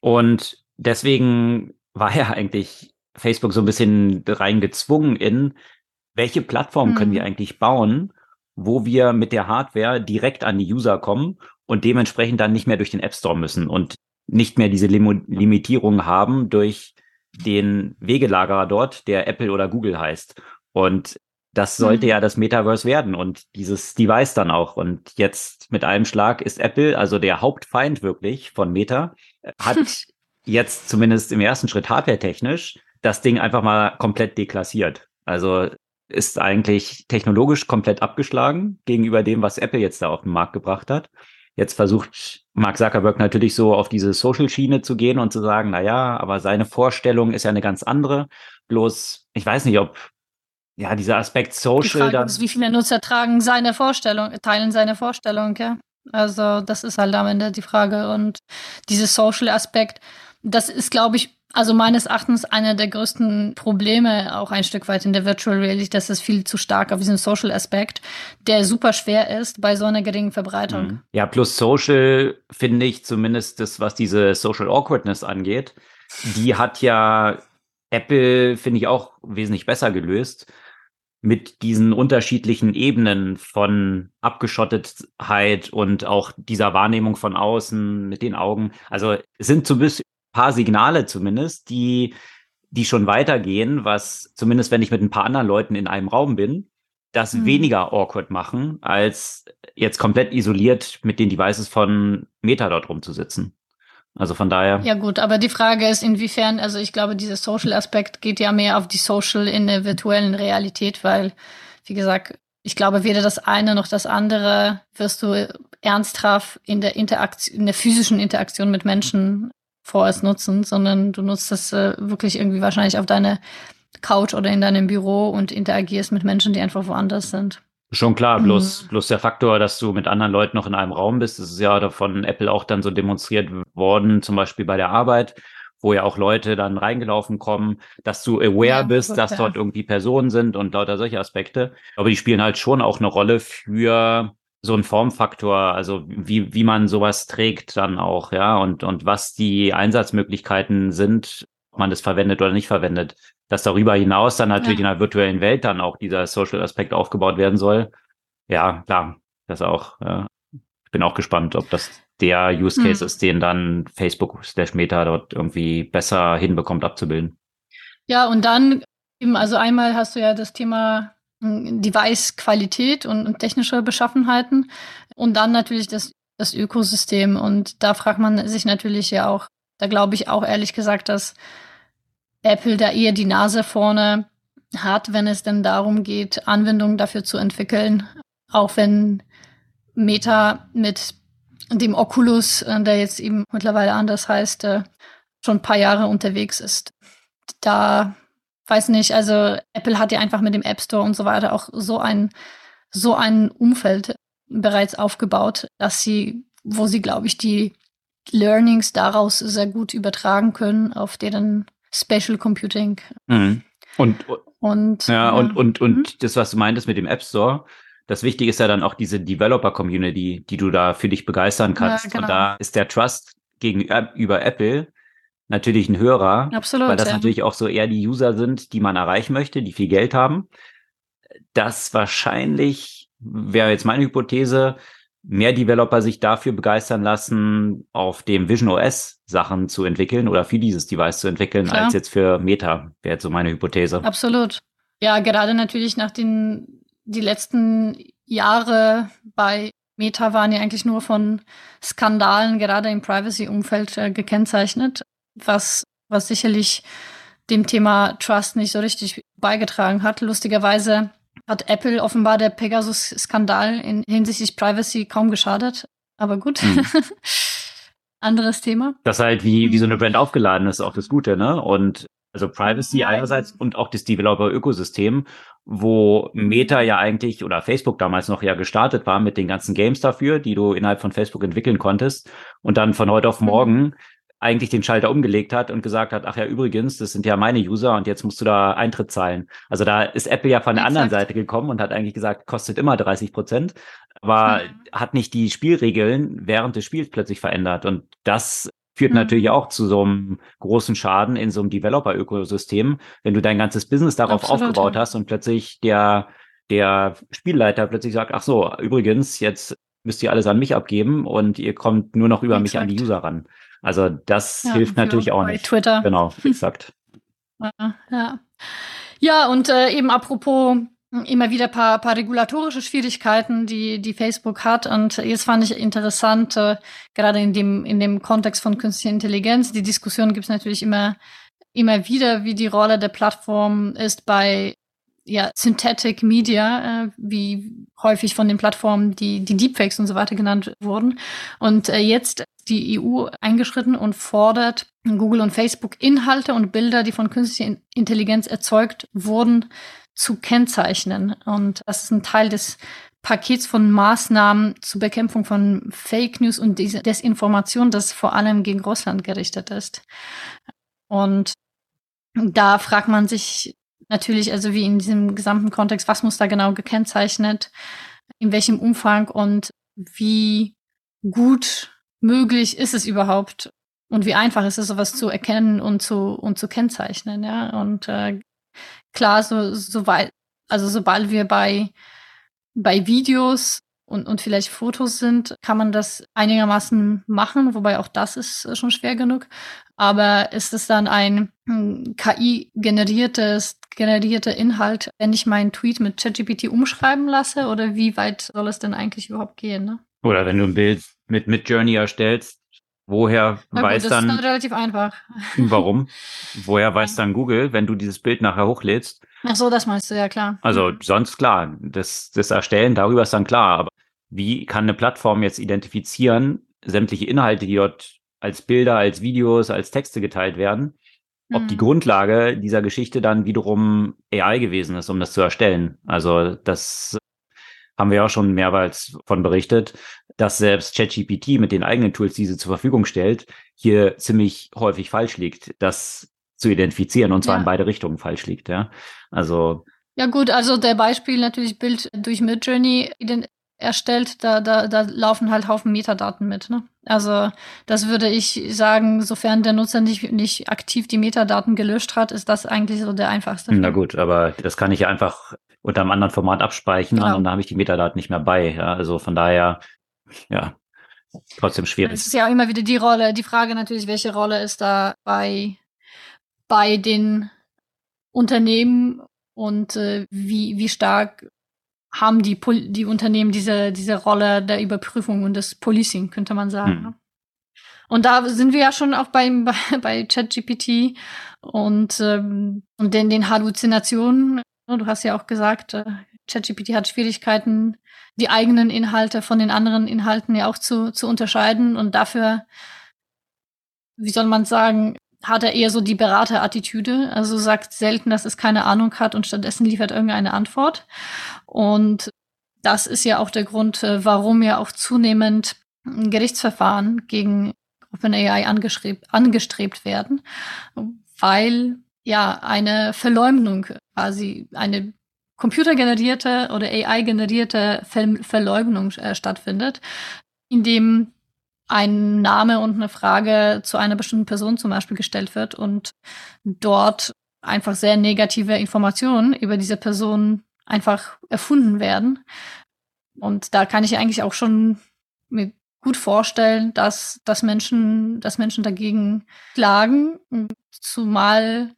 Und deswegen war ja eigentlich Facebook so ein bisschen reingezwungen in, welche Plattform können wir hm. eigentlich bauen, wo wir mit der Hardware direkt an die User kommen und dementsprechend dann nicht mehr durch den App Store müssen und nicht mehr diese Lim Limitierung haben durch den Wegelagerer dort, der Apple oder Google heißt. Und das sollte mhm. ja das Metaverse werden und dieses Device dann auch. Und jetzt mit einem Schlag ist Apple, also der Hauptfeind wirklich von Meta, hat jetzt zumindest im ersten Schritt hardware-technisch das Ding einfach mal komplett deklassiert. Also ist eigentlich technologisch komplett abgeschlagen gegenüber dem, was Apple jetzt da auf den Markt gebracht hat. Jetzt versucht Mark Zuckerberg natürlich so auf diese Social-Schiene zu gehen und zu sagen, na ja, aber seine Vorstellung ist ja eine ganz andere. Bloß, ich weiß nicht, ob ja dieser Aspekt Social dann. Ist, wie viele Nutzer tragen seine Vorstellung, teilen seine Vorstellung, ja. Also das ist halt am Ende die Frage. Und dieses Social-Aspekt, das ist, glaube ich, also meines Erachtens einer der größten Probleme auch ein Stück weit in der Virtual Reality, dass es viel zu stark auf diesen Social Aspekt, der super schwer ist bei so einer geringen Verbreitung. Mhm. Ja, plus Social finde ich zumindest das, was diese Social Awkwardness angeht, die hat ja Apple finde ich auch wesentlich besser gelöst mit diesen unterschiedlichen Ebenen von Abgeschottetheit und auch dieser Wahrnehmung von außen mit den Augen. Also es sind zumindest ein paar Signale zumindest, die, die schon weitergehen, was zumindest wenn ich mit ein paar anderen Leuten in einem Raum bin, das mhm. weniger awkward machen, als jetzt komplett isoliert mit den Devices von Meta dort rumzusitzen. Also von daher. Ja gut, aber die Frage ist, inwiefern, also ich glaube, dieser Social-Aspekt geht ja mehr auf die Social in der virtuellen Realität, weil, wie gesagt, ich glaube, weder das eine noch das andere wirst du ernsthaft in der Interaktion, in der physischen Interaktion mit Menschen vorerst nutzen, sondern du nutzt das äh, wirklich irgendwie wahrscheinlich auf deine Couch oder in deinem Büro und interagierst mit Menschen, die einfach woanders sind. Schon klar, bloß, mhm. bloß der Faktor, dass du mit anderen Leuten noch in einem Raum bist, das ist ja von Apple auch dann so demonstriert worden, zum Beispiel bei der Arbeit, wo ja auch Leute dann reingelaufen kommen, dass du aware ja, bist, dass dort irgendwie Personen sind und lauter solche Aspekte. Aber die spielen halt schon auch eine Rolle für so einen Formfaktor, also wie, wie man sowas trägt dann auch, ja, und, und was die Einsatzmöglichkeiten sind, ob man das verwendet oder nicht verwendet dass darüber hinaus dann natürlich ja. in der virtuellen Welt dann auch dieser Social Aspekt aufgebaut werden soll. Ja, klar, das auch. Ja. Ich bin auch gespannt, ob das der Use Case mhm. ist, den dann Facebook slash Meta dort irgendwie besser hinbekommt abzubilden. Ja, und dann eben, also einmal hast du ja das Thema hm, Device-Qualität und, und, technische Beschaffenheiten und dann natürlich das, das Ökosystem. Und da fragt man sich natürlich ja auch, da glaube ich auch ehrlich gesagt, dass Apple da eher die Nase vorne hat, wenn es denn darum geht, Anwendungen dafür zu entwickeln. Auch wenn Meta mit dem Oculus, äh, der jetzt eben mittlerweile anders heißt, äh, schon ein paar Jahre unterwegs ist. Da weiß nicht, also Apple hat ja einfach mit dem App Store und so weiter auch so ein, so ein Umfeld bereits aufgebaut, dass sie, wo sie, glaube ich, die Learnings daraus sehr gut übertragen können auf deren Spatial Computing. Mhm. Und, und, ja, ja, und, und, und mhm. das, was du meintest mit dem App Store, das Wichtige ist ja dann auch diese Developer-Community, die du da für dich begeistern kannst. Ja, genau. Und da ist der Trust gegenüber Apple natürlich ein höherer. Absolut. Weil das ja. natürlich auch so eher die User sind, die man erreichen möchte, die viel Geld haben. Das wahrscheinlich, wäre jetzt meine Hypothese, mehr Developer sich dafür begeistern lassen, auf dem Vision OS Sachen zu entwickeln oder für dieses Device zu entwickeln, Klar. als jetzt für Meta, wäre jetzt so meine Hypothese. Absolut. Ja, gerade natürlich nach den, die letzten Jahre bei Meta waren ja eigentlich nur von Skandalen, gerade im Privacy-Umfeld äh, gekennzeichnet, was, was sicherlich dem Thema Trust nicht so richtig beigetragen hat. Lustigerweise hat Apple offenbar der Pegasus-Skandal in hinsichtlich Privacy kaum geschadet. Aber gut. Mhm. Anderes Thema. Das halt, wie, wie so eine Brand aufgeladen ist, auch das Gute, ne? Und also Privacy einerseits und auch das Developer-Ökosystem, wo Meta ja eigentlich oder Facebook damals noch ja gestartet war mit den ganzen Games dafür, die du innerhalb von Facebook entwickeln konntest und dann von heute auf mhm. morgen eigentlich den Schalter umgelegt hat und gesagt hat, ach ja, übrigens, das sind ja meine User und jetzt musst du da Eintritt zahlen. Also da ist Apple ja von der Exakt. anderen Seite gekommen und hat eigentlich gesagt, kostet immer 30 Prozent, aber mhm. hat nicht die Spielregeln während des Spiels plötzlich verändert. Und das führt mhm. natürlich auch zu so einem großen Schaden in so einem Developer-Ökosystem, wenn du dein ganzes Business darauf Absolut, aufgebaut hast und plötzlich der, der Spielleiter plötzlich sagt, ach so, übrigens, jetzt müsst ihr alles an mich abgeben und ihr kommt nur noch über Exakt. mich an die User ran. Also das ja, hilft natürlich auch nicht. Twitter. Genau, exakt. ja. ja, und äh, eben apropos immer wieder paar, paar regulatorische Schwierigkeiten, die, die Facebook hat. Und jetzt fand ich interessant, äh, gerade in dem, in dem Kontext von künstlicher Intelligenz, die Diskussion gibt es natürlich immer, immer wieder, wie die Rolle der Plattform ist bei ja, Synthetic Media, äh, wie häufig von den Plattformen die, die Deepfakes und so weiter genannt wurden. Und äh, jetzt die EU eingeschritten und fordert Google und Facebook Inhalte und Bilder, die von künstlicher Intelligenz erzeugt wurden, zu kennzeichnen. Und das ist ein Teil des Pakets von Maßnahmen zur Bekämpfung von Fake News und Desinformation, das vor allem gegen Russland gerichtet ist. Und da fragt man sich natürlich, also wie in diesem gesamten Kontext, was muss da genau gekennzeichnet, in welchem Umfang und wie gut möglich ist es überhaupt, und wie einfach ist es, sowas zu erkennen und zu, und zu kennzeichnen, ja. Und äh, klar, so, so weit, also sobald wir bei, bei Videos und, und vielleicht Fotos sind, kann man das einigermaßen machen, wobei auch das ist schon schwer genug. Aber ist es dann ein hm, KI-generiertes, generierter Inhalt, wenn ich meinen Tweet mit ChatGPT umschreiben lasse? Oder wie weit soll es denn eigentlich überhaupt gehen? Ne? Oder wenn du ein Bild mit, mit Journey erstellst, woher Na weiß gut, das dann. ist dann relativ einfach. Warum? Woher weiß dann Google, wenn du dieses Bild nachher hochlädst? Ach so, das meinst du, ja klar. Also sonst klar, das, das Erstellen darüber ist dann klar, aber wie kann eine Plattform jetzt identifizieren, sämtliche Inhalte, die dort als Bilder, als Videos, als Texte geteilt werden, ob die Mhm. Grundlage dieser Geschichte dann wiederum AI gewesen ist, um das zu erstellen. Also das haben wir ja auch schon mehrmals von berichtet, dass selbst ChatGPT mit den eigenen Tools, die sie zur Verfügung stellt, hier ziemlich häufig falsch liegt, das zu identifizieren und zwar Ja. in beide Richtungen falsch liegt. Ja, also Ja gut, also der Beispiel natürlich Bild durch Midjourney erstellt, da, da, da laufen halt Haufen Metadaten mit. Ne? Also das würde ich sagen, sofern der Nutzer nicht, nicht aktiv die Metadaten gelöscht hat, ist das eigentlich so der einfachste. Na gut, aber das kann ich ja einfach unter einem anderen Format abspeichern Genau. und dann habe ich die Metadaten nicht mehr bei. Ja, also von daher, ja, trotzdem Es schwierig. ist ja auch immer wieder die Rolle, die Frage natürlich, welche Rolle ist da bei, bei den Unternehmen und äh, wie, wie stark haben die, Pol die Unternehmen diese, diese Rolle der Überprüfung und des Policing, könnte man sagen. Hm. ne? Und da sind wir ja schon auch beim, bei, bei ChatGPT und, ähm, und den, den Halluzinationen. Du hast ja auch gesagt, äh, ChatGPT hat Schwierigkeiten, die eigenen Inhalte von den anderen Inhalten ja auch zu, zu unterscheiden. Und dafür, wie soll man sagen, hat er eher so die Beraterattitüde. Also sagt selten, dass es keine Ahnung hat und stattdessen liefert irgendeine Antwort. Und das ist ja auch der Grund, äh, warum ja auch zunehmend Gerichtsverfahren gegen OpenAI angestrebt werden, weil ja eine Verleumdung quasi eine computergenerierte oder AI-generierte Ver Verleumdung äh, stattfindet, indem ein Name und eine Frage zu einer bestimmten Person zum Beispiel gestellt wird und dort einfach sehr negative Informationen über diese Person einfach erfunden werden. Und da kann ich eigentlich auch schon mir gut vorstellen, dass, dass Menschen, dass Menschen dagegen klagen, zumal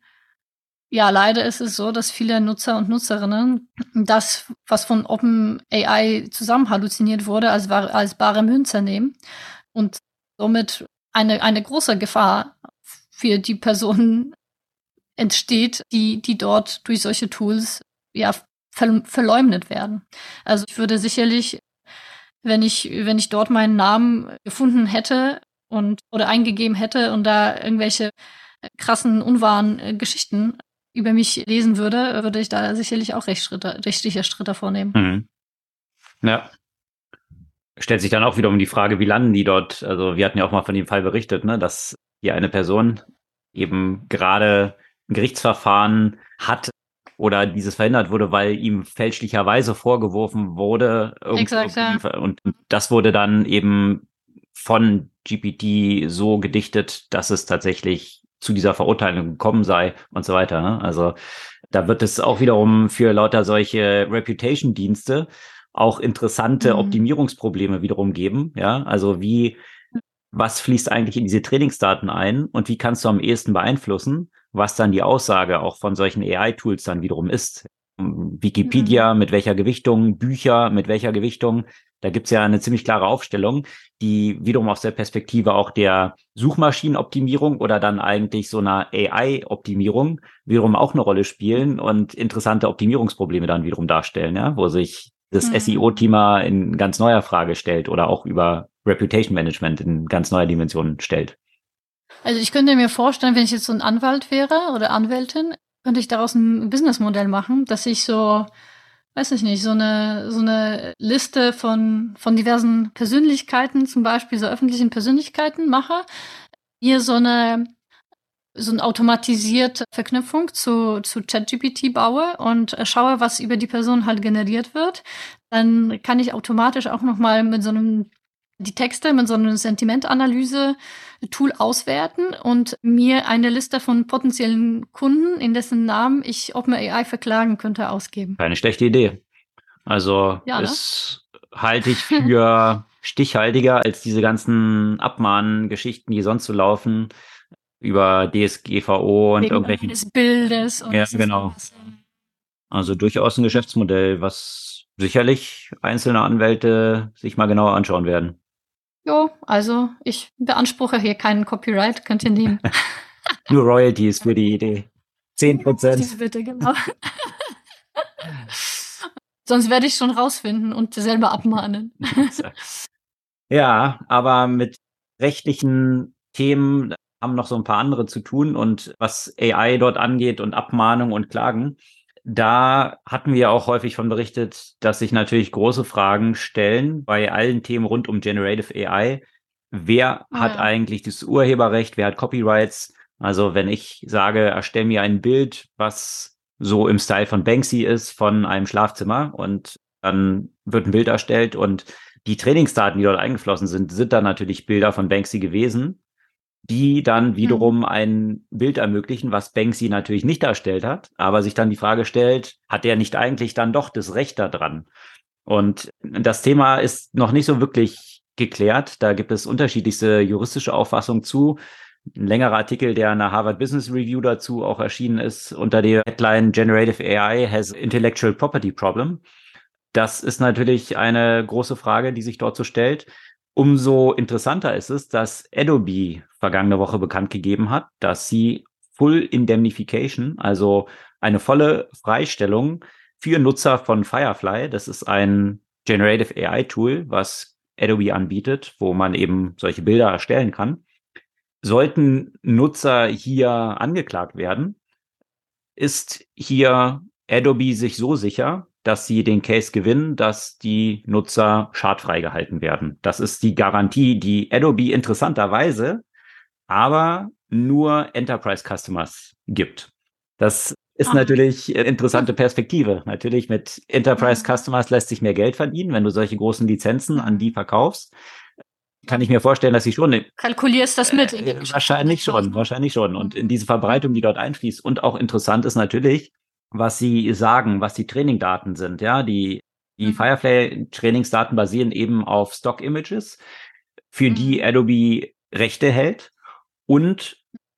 ja, leider ist es so, dass viele Nutzer und Nutzerinnen das, was von OpenAI zusammen halluziniert wurde, als, als bare Münze nehmen und somit eine, eine große Gefahr für die Personen entsteht, die, die dort durch solche Tools ja ver verleumdet werden. Also ich würde sicherlich, wenn ich, wenn ich dort meinen Namen gefunden hätte und oder eingegeben hätte und da irgendwelche krassen, unwahren äh, Geschichten über mich lesen würde, würde ich da sicherlich auch Rechtsschritte, rechtliche Schritte vornehmen. Mhm. Ja. Stellt sich dann auch wiederum die Frage, wie landen die dort? Also wir hatten ja auch mal von dem Fall berichtet, ne, dass hier eine Person eben gerade ein Gerichtsverfahren hat oder dieses verhindert wurde, weil ihm fälschlicherweise vorgeworfen wurde. Exakt, ja. Und das wurde dann eben von GPT so gedichtet, dass es tatsächlich zu dieser Verurteilung gekommen sei und so weiter. Ne? Also da wird es auch wiederum für lauter solche Reputation-Dienste auch interessante Mhm. Optimierungsprobleme wiederum geben. Ja, also wie, was fließt eigentlich in diese Trainingsdaten ein und wie kannst du am ehesten beeinflussen, was dann die Aussage auch von solchen AI-Tools dann wiederum ist? Wikipedia, mit welcher Gewichtung, Bücher, mit welcher Gewichtung. Da gibt's ja eine ziemlich klare Aufstellung, die wiederum aus der Perspektive auch der Suchmaschinenoptimierung oder dann eigentlich so einer AI-Optimierung wiederum auch eine Rolle spielen und interessante Optimierungsprobleme dann wiederum darstellen, ja, wo sich das Mhm. SEO-Thema in ganz neuer Frage stellt oder auch über Reputation Management in ganz neuer Dimension stellt. Also ich könnte mir vorstellen, wenn ich jetzt so ein Anwalt wäre oder Anwältin, könnte ich daraus ein Businessmodell machen, dass ich so, weiß ich nicht, so eine, so eine Liste von, von diversen Persönlichkeiten, zum Beispiel so öffentlichen Persönlichkeiten mache, hier so eine, so eine automatisierte Verknüpfung zu, zu ChatGPT baue und äh, schaue, was über die Person halt generiert wird, dann kann ich automatisch auch noch mal mit so einem die Texte mit so einem Sentimentanalyse-Tool auswerten und mir eine Liste von potenziellen Kunden, in dessen Namen ich OpenAI verklagen könnte, ausgeben. Keine schlechte Idee. Also ja, das ne? halte ich für stichhaltiger als diese ganzen Abmahngeschichten, die sonst so laufen über DSGVO und Wegen irgendwelchen des Bildes und ja genau. Also durchaus ein Geschäftsmodell, was sicherlich einzelne Anwälte sich mal genauer anschauen werden. Jo, also ich beanspruche hier keinen Copyright, könnt ihr nehmen. Nur Royalties für die Idee. Zehn Prozent. Bitte, genau. Sonst werde ich schon rausfinden und selber abmahnen. ja, aber mit rechtlichen Themen haben noch so ein paar andere zu tun und was AI dort angeht und Abmahnung und Klagen, da hatten wir auch häufig von berichtet, dass sich natürlich große Fragen stellen bei allen Themen rund um Generative AI. Wer oh, hat ja. eigentlich das Urheberrecht? Wer hat Copyrights? Also wenn ich sage, erstell mir ein Bild, was so im Style von Banksy ist, von einem Schlafzimmer und dann wird ein Bild erstellt und die Trainingsdaten, die dort eingeflossen sind, sind dann natürlich Bilder von Banksy gewesen, die dann wiederum mhm. ein Bild ermöglichen, was Banksy natürlich nicht erstellt hat, aber sich dann die Frage stellt, hat er nicht eigentlich dann doch das Recht daran? Und das Thema ist noch nicht so wirklich geklärt. Da gibt es unterschiedlichste juristische Auffassungen zu ein längerer Artikel, der in der Harvard Business Review dazu auch erschienen ist, unter der Headline Generative AI has Intellectual Property Problem. Das ist natürlich eine große Frage, die sich dort so stellt. Umso interessanter ist es, dass Adobe vergangene Woche bekannt gegeben hat, dass sie Full Indemnification, also eine volle Freistellung für Nutzer von Firefly, das ist ein Generative AI Tool, was Adobe anbietet, wo man eben solche Bilder erstellen kann, Sollten Nutzer hier angeklagt werden, ist hier Adobe sich so sicher, dass sie den Case gewinnen, dass die Nutzer schadfrei gehalten werden. Das ist die Garantie, die Adobe interessanterweise aber nur Enterprise Customers gibt. Das ist ah. natürlich interessante Perspektive. Natürlich mit Enterprise mhm. Customers lässt sich mehr Geld verdienen, wenn du solche großen Lizenzen an die mhm. verkaufst kann ich mir vorstellen, dass sie schon. Kalkulierst das mit? Äh, wahrscheinlich schon, wahrscheinlich schon. Und in diese Verbreitung, die dort einfließt. Und auch interessant ist natürlich, was sie sagen, was die Trainingdaten sind. Ja, die, die mhm. Firefly-Trainingsdaten basieren eben auf Stock-Images, für mhm. die Adobe Rechte hält und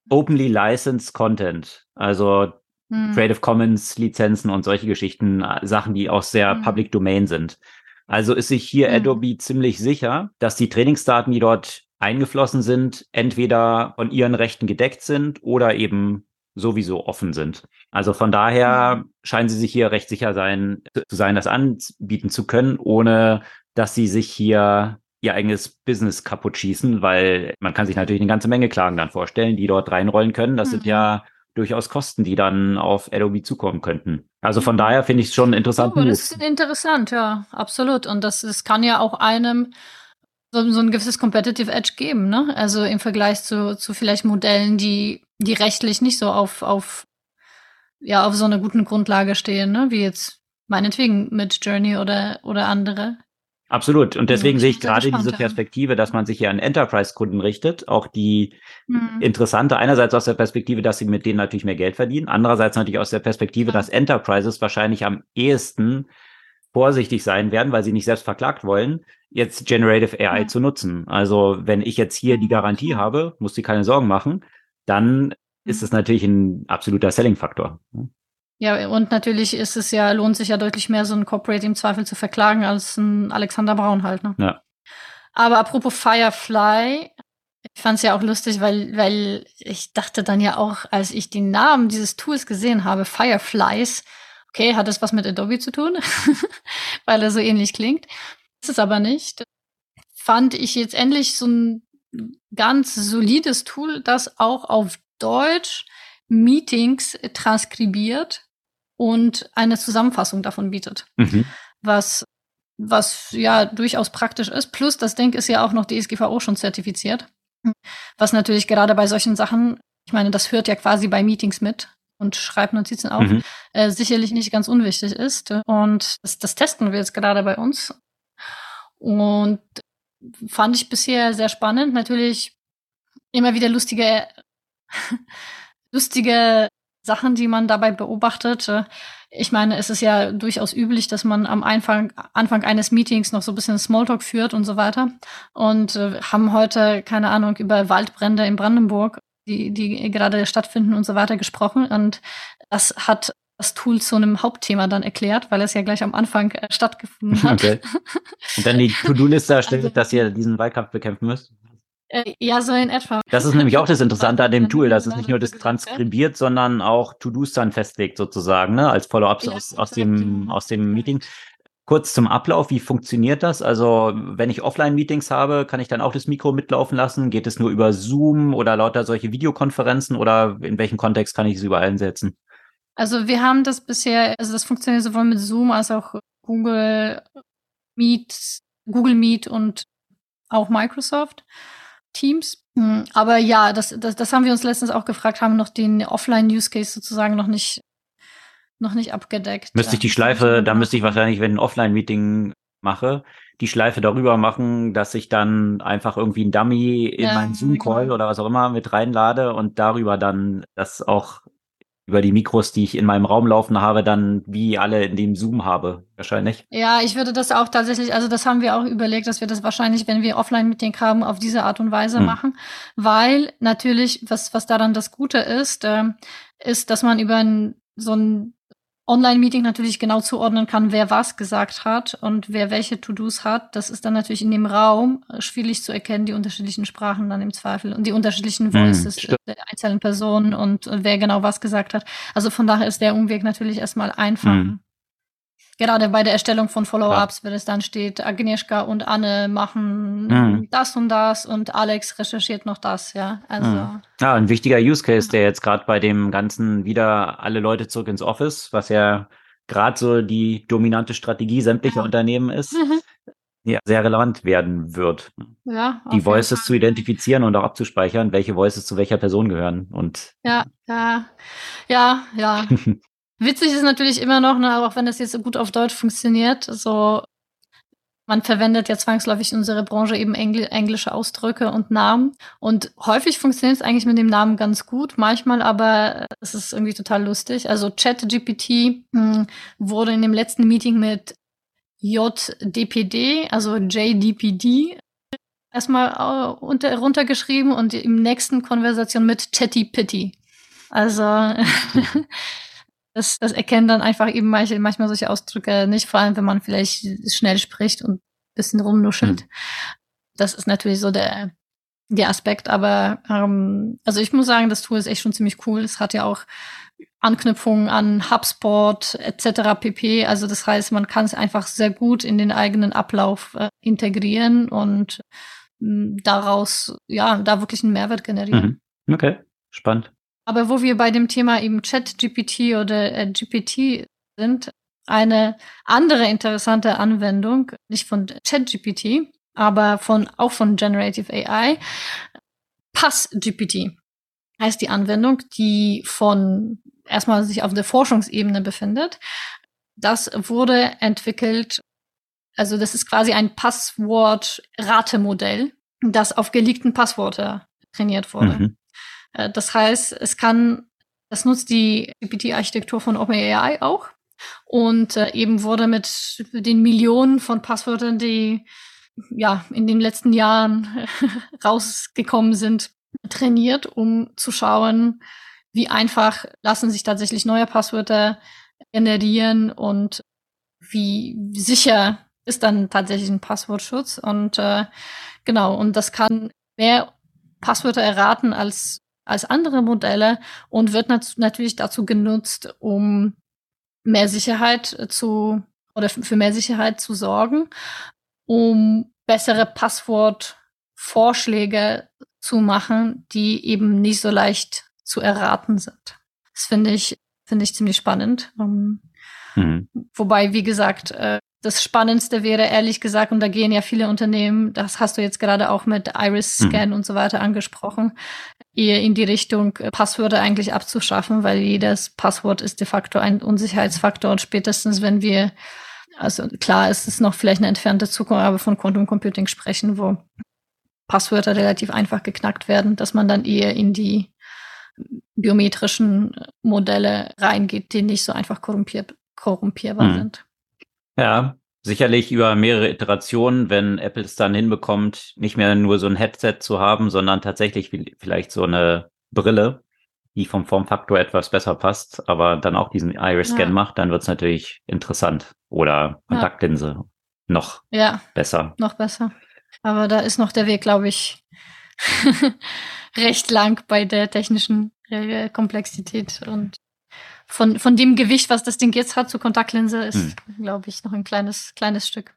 openly licensed Content. Also mhm. Creative Commons Lizenzen und solche Geschichten, äh, Sachen, die auch sehr mhm. Public Domain sind. Also ist sich hier mhm. Adobe ziemlich sicher, dass die Trainingsdaten, die dort eingeflossen sind, entweder von ihren Rechten gedeckt sind oder eben sowieso offen sind. Also von daher mhm. scheinen sie sich hier recht sicher sein, zu sein, das anbieten zu können, ohne dass sie sich hier ihr eigenes Business kaputt schießen, weil man kann sich natürlich eine ganze Menge Klagen dann vorstellen, die dort reinrollen können. Das mhm. sind ja durchaus Kosten, die dann auf Adobe zukommen könnten. Also von daher finde ich es schon interessant. Oh, das ist interessant, ja, absolut. Und das, das kann ja auch einem so, so ein gewisses Competitive Edge geben, ne? Also im Vergleich zu, zu vielleicht Modellen, die, die rechtlich nicht so auf, auf, ja, auf so einer guten Grundlage stehen, ne? Wie jetzt meinetwegen mit Journey oder, oder andere. Absolut. Und deswegen sehe ich gerade diese Perspektive, dass man sich hier an Enterprise-Kunden richtet, auch die mhm. interessante, einerseits aus der Perspektive, dass sie mit denen natürlich mehr Geld verdienen, andererseits natürlich aus der Perspektive, ja. dass Enterprises wahrscheinlich am ehesten vorsichtig sein werden, weil sie nicht selbst verklagt wollen, jetzt Generative AI ja. zu nutzen. Also wenn ich jetzt hier die Garantie habe, muss sie keine Sorgen machen, dann ist es natürlich ein absoluter Selling-Faktor. Ja, und natürlich ist es ja, lohnt sich ja deutlich mehr, so ein Corporate im Zweifel zu verklagen, als ein Alexander Braun halt, ne? Ja. Aber apropos Firefly, ich fand es ja auch lustig, weil, weil ich dachte dann ja auch, als ich den Namen dieses Tools gesehen habe, Fireflies, okay, hat das was mit Adobe zu tun? weil er so ähnlich klingt. Ist es aber nicht. Fand ich jetzt endlich so ein ganz solides Tool, das auch auf Deutsch Meetings transkribiert und eine Zusammenfassung davon bietet. Mhm. Was, was ja durchaus praktisch ist. Plus, das Ding ist ja auch noch DSGVO schon zertifiziert. Was natürlich gerade bei solchen Sachen, ich meine, das hört ja quasi bei Meetings mit und schreibt Notizen auf, mhm. äh, sicherlich nicht ganz unwichtig ist. Und das, das testen wir jetzt gerade bei uns. Und fand ich bisher sehr spannend. Natürlich immer wieder lustige, lustige Sachen, die man dabei beobachtet. Ich meine, es ist ja durchaus üblich, dass man am Anfang, Anfang eines Meetings noch so ein bisschen Smalltalk führt und so weiter. Und äh, haben heute, keine Ahnung, über Waldbrände in Brandenburg, die, die gerade stattfinden und so weiter gesprochen. Und das hat das Tool zu einem Hauptthema dann erklärt, weil es ja gleich am Anfang äh, stattgefunden hat. Okay. Und dann die To-Do-Liste erstellt, also, dass ihr diesen Wahlkampf bekämpfen müsst? Äh, ja, so in etwa. Das ist nämlich auch das Interessante an dem Tool, dass es nicht nur das transkribiert, sondern auch To-Dos dann festlegt sozusagen, ne, als Follow-ups ja, aus, aus, dem, aus dem Meeting. Kurz zum Ablauf, wie funktioniert das? Also, wenn ich Offline-Meetings habe, kann ich dann auch das Mikro mitlaufen lassen? Geht es nur über Zoom oder lauter solche Videokonferenzen oder in welchem Kontext kann ich es überall einsetzen? Also wir haben das bisher, also das funktioniert sowohl mit Zoom als auch Google Meet, Google Meet und auch Microsoft Teams. Hm, aber ja, das, das, das haben wir uns letztens auch gefragt, haben noch den Offline-Use-Case sozusagen noch nicht, noch nicht abgedeckt. Müsste ich die Schleife, da müsste ich wahrscheinlich, wenn ein Offline-Meeting mache, die Schleife darüber machen, dass ich dann einfach irgendwie ein Dummy in ja, meinen Zoom-Call genau. oder was auch immer mit reinlade und darüber dann das auch über die Mikros, die ich in meinem Raum laufen habe, dann wie alle in dem Zoom habe, wahrscheinlich. Ja, ich würde das auch tatsächlich, also das haben wir auch überlegt, dass wir das wahrscheinlich, wenn wir Offline-Meeting haben, auf diese Art und Weise hm. machen, weil natürlich, was, was daran das Gute ist, äh, ist, dass man über ein, so ein Online-Meeting natürlich genau zuordnen kann, wer was gesagt hat und wer welche To-Dos hat. Das ist dann natürlich in dem Raum äh, schwierig zu erkennen, die unterschiedlichen Sprachen dann im Zweifel und die unterschiedlichen hm, Voices mm, der einzelnen Personen und wer genau was gesagt hat. Also von daher ist der Umweg natürlich erstmal einfach. Mm. Gerade bei der Erstellung von Follow-ups, wenn es dann steht, Agnieszka und Anne machen mhm. das und das und Alex recherchiert noch das, ja. Also. Mhm. Ja, ein wichtiger Use Case, der jetzt gerade bei dem ganzen wieder alle Leute zurück ins Office, was ja gerade so die dominante Strategie sämtlicher ja. Unternehmen ist, mhm. ja, sehr relevant werden wird. Ja, die Voices zu identifizieren und auch abzuspeichern, welche Voices zu welcher Person gehören. Und ja, ja, ja, ja. Witzig ist natürlich immer noch, ne, auch wenn das jetzt so gut auf Deutsch funktioniert, so man verwendet ja zwangsläufig in unserer Branche eben Engl englische Ausdrücke und Namen. Und häufig funktioniert es eigentlich mit dem Namen ganz gut, manchmal aber es ist irgendwie total lustig. Also ChatGPT hm, wurde in dem letzten Meeting mit JDPD, also JDPD, erstmal uh, unter, runtergeschrieben und im nächsten Konversation mit Chatty Pitty. Also Das, das erkennen dann einfach eben manche, manchmal solche Ausdrücke nicht, vor allem wenn man vielleicht schnell spricht und ein bisschen rumnuschelt. Mhm. Das ist natürlich so der, der Aspekt, aber ähm, also ich muss sagen, das Tool ist echt schon ziemlich cool. Es hat ja auch Anknüpfungen an HubSpot etc. pp. Also das heißt, man kann es einfach sehr gut in den eigenen Ablauf äh, integrieren und äh, daraus ja da wirklich einen Mehrwert generieren. Mhm. Okay, spannend. Aber wo wir bei dem Thema eben Chat-GPT oder äh, GPT sind, eine andere interessante Anwendung, nicht von Chat-GPT, aber von, auch von Generative AI, Pass-GPT heißt die Anwendung, die von erstmal sich auf der Forschungsebene befindet. Das wurde entwickelt, also das ist quasi ein Passwort-Ratemodell, das auf geleakten Passworte trainiert wurde. Mhm. Äh, das heißt, es kann, das nutzt die GPT-Architektur von OpenAI auch und äh, eben wurde mit den Millionen von Passwörtern, die ja in den letzten Jahren rausgekommen sind, trainiert, um zu schauen, wie einfach lassen sich tatsächlich neue Passwörter generieren und wie sicher ist dann tatsächlich ein Passwortschutz. Und äh, genau, und das kann mehr Passwörter erraten als als andere Modelle und wird nat natürlich dazu genutzt, um mehr Sicherheit zu oder für mehr Sicherheit zu sorgen, um bessere Passwortvorschläge zu machen, die eben nicht so leicht zu erraten sind. Das finde ich, finde ich ziemlich spannend. Ähm, mhm. Wobei, wie gesagt, äh, das Spannendste wäre, ehrlich gesagt, und da gehen ja viele Unternehmen, das hast du jetzt gerade auch mit Iris-Scan mhm. und so weiter angesprochen, eher in die Richtung, äh, Passwörter eigentlich abzuschaffen, weil jedes Passwort ist de facto ein Unsicherheitsfaktor und spätestens, wenn wir also klar, es ist noch vielleicht eine entfernte Zukunft, aber von Quantum Computing sprechen, wo Passwörter relativ einfach geknackt werden, dass man dann eher in die biometrischen Modelle reingeht, die nicht so einfach korrumpiert, korrumpierbar hm. sind. Ja, sicherlich über mehrere Iterationen, wenn Apple es dann hinbekommt, nicht mehr nur so ein Headset zu haben, sondern tatsächlich vielleicht so eine Brille, die vom Formfaktor etwas besser passt, aber dann auch diesen Iris-Scan ja. macht, dann wird es natürlich interessant. Oder Kontaktlinse ja. noch ja, besser. Noch besser. Aber da ist noch der Weg, glaube ich, recht lang bei der technischen Komplexität und von, von dem Gewicht, was das Ding jetzt hat zur Kontaktlinse, ist, hm. glaube ich, noch ein kleines, kleines Stück.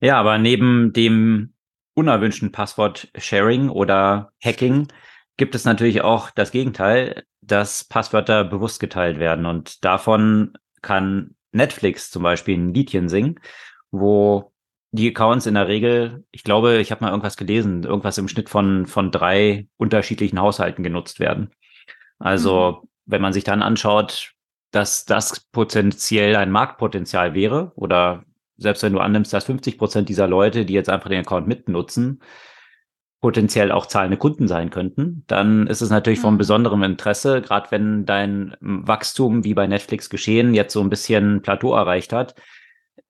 Ja, aber neben dem unerwünschten Passwort-Sharing oder Hacking gibt es natürlich auch das Gegenteil, dass Passwörter bewusst geteilt werden. Und davon kann Netflix zum Beispiel ein Liedchen singen, wo die Accounts in der Regel, ich glaube, ich habe mal irgendwas gelesen, irgendwas im Schnitt von, von drei unterschiedlichen Haushalten genutzt werden. Also, mhm. Wenn man sich dann anschaut, dass das potenziell ein Marktpotenzial wäre oder selbst wenn du annimmst, dass 50 Prozent dieser Leute, die jetzt einfach den Account mitnutzen, potenziell auch zahlende Kunden sein könnten, dann ist es natürlich von mhm. besonderem Interesse, gerade wenn dein Wachstum wie bei Netflix geschehen jetzt so ein bisschen Plateau erreicht hat,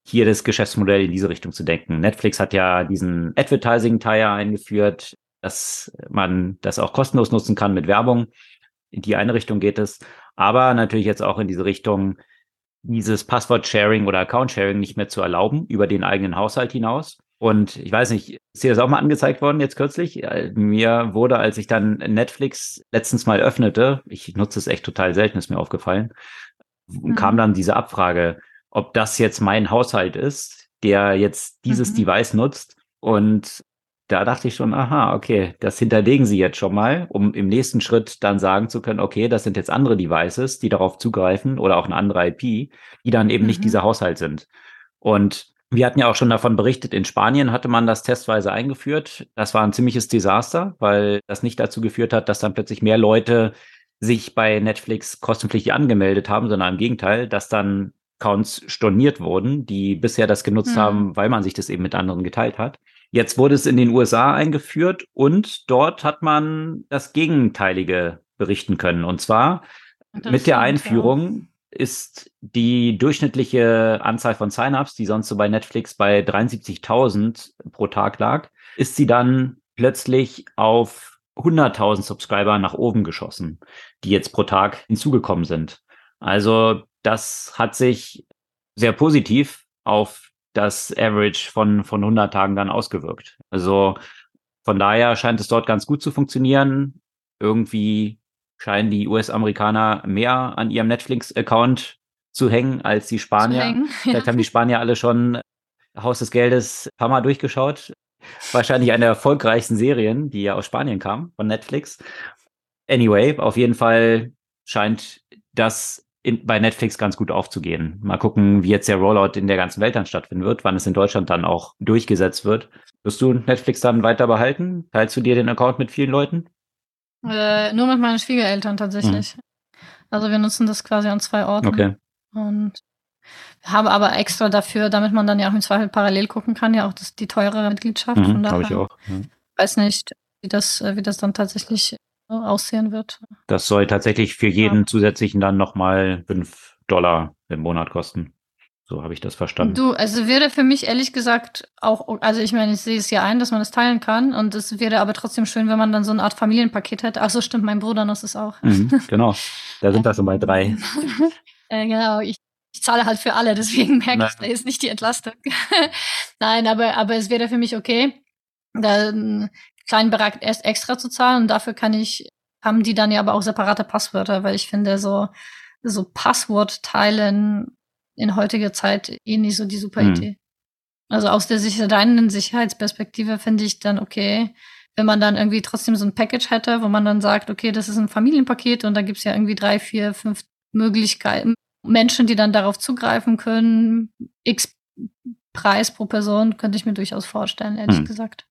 hier das Geschäftsmodell in diese Richtung zu denken. Netflix hat ja diesen Advertising-Teil eingeführt, dass man das auch kostenlos nutzen kann mit Werbung. In die eine Richtung geht es, aber natürlich jetzt auch in diese Richtung, dieses Passwort-Sharing oder Account-Sharing nicht mehr zu erlauben über den eigenen Haushalt hinaus. Und ich weiß nicht, ist dir das auch mal angezeigt worden jetzt kürzlich? Mir wurde, als ich dann Netflix letztens mal öffnete, ich nutze es echt total selten, ist mir aufgefallen, mhm. kam dann diese Abfrage, ob das jetzt mein Haushalt ist, der jetzt dieses mhm. Device nutzt. Und da dachte ich schon, aha, okay, das hinterlegen sie jetzt schon mal, um im nächsten Schritt dann sagen zu können, okay, das sind jetzt andere Devices, die darauf zugreifen oder auch eine andere IP, die dann eben mhm. nicht dieser Haushalt sind. Und wir hatten ja auch schon davon berichtet, in Spanien hatte man das testweise eingeführt. Das war ein ziemliches Desaster, weil das nicht dazu geführt hat, dass dann plötzlich mehr Leute sich bei Netflix kostenpflichtig angemeldet haben, sondern im Gegenteil, dass dann Accounts storniert wurden, die bisher das genutzt mhm. haben, weil man sich das eben mit anderen geteilt hat. Jetzt wurde es in den USA eingeführt und dort hat man das Gegenteilige berichten können. Und zwar mit der Einführung ist die durchschnittliche Anzahl von Sign-ups, die sonst so bei Netflix bei 73.000 pro Tag lag, ist sie dann plötzlich auf 100.000 Subscriber nach oben geschossen, die jetzt pro Tag hinzugekommen sind. Also das hat sich sehr positiv auf das Average von, von 100 Tagen dann ausgewirkt. Also von daher scheint es dort ganz gut zu funktionieren. Irgendwie scheinen die US-Amerikaner mehr an ihrem Netflix-Account zu hängen als die Spanier. Hängen, ja. Vielleicht haben die Spanier alle schon Haus des Geldes ein paar Mal durchgeschaut. Wahrscheinlich eine der erfolgreichsten Serien, die ja aus Spanien kam, von Netflix. Anyway, auf jeden Fall scheint das in, bei Netflix ganz gut aufzugehen. Mal gucken, wie jetzt der Rollout in der ganzen Welt dann stattfinden wird, wann es in Deutschland dann auch durchgesetzt wird. Wirst du Netflix dann weiter behalten? Teilst du dir den Account mit vielen Leuten? Äh, nur mit meinen Schwiegereltern tatsächlich. Mhm. Also wir nutzen das quasi an zwei Orten. Okay. Und habe aber extra dafür, damit man dann ja auch im Zweifel parallel gucken kann, ja auch das, die teurere Mitgliedschaft. Mhm, Habe ich auch. Ja. Weiß nicht, wie das, wie das dann tatsächlich aussehen wird. Das soll tatsächlich für jeden ja. zusätzlichen dann nochmal 5 Dollar im Monat kosten. So habe ich das verstanden. Du, also wäre für mich ehrlich gesagt auch, also ich meine, ich sehe es ja ein, dass man es teilen kann und es wäre aber trotzdem schön, wenn man dann so eine Art Familienpaket hätte. Ach so, stimmt, mein Bruder nutzt es auch. Mhm, genau, da sind wir schon bei drei. äh, genau, ich, ich zahle halt für alle, deswegen merke Nein. ich, da ist nicht die Entlastung. Nein, aber, aber es wäre für mich okay, da einen kleinen Bereich erst extra zu zahlen und dafür kann ich, haben die dann ja aber auch separate Passwörter, weil ich finde, so, so Passwort teilen in heutiger Zeit eh nicht so die super mhm. Idee. Also aus der reinen Sicherheitsperspektive finde ich dann okay, wenn man dann irgendwie trotzdem so ein Package hätte, wo man dann sagt, okay, das ist ein Familienpaket und da gibt's ja irgendwie drei, vier, fünf Möglichkeiten, Menschen, die dann darauf zugreifen können, x Preis pro Person, könnte ich mir durchaus vorstellen, ehrlich mhm. gesagt.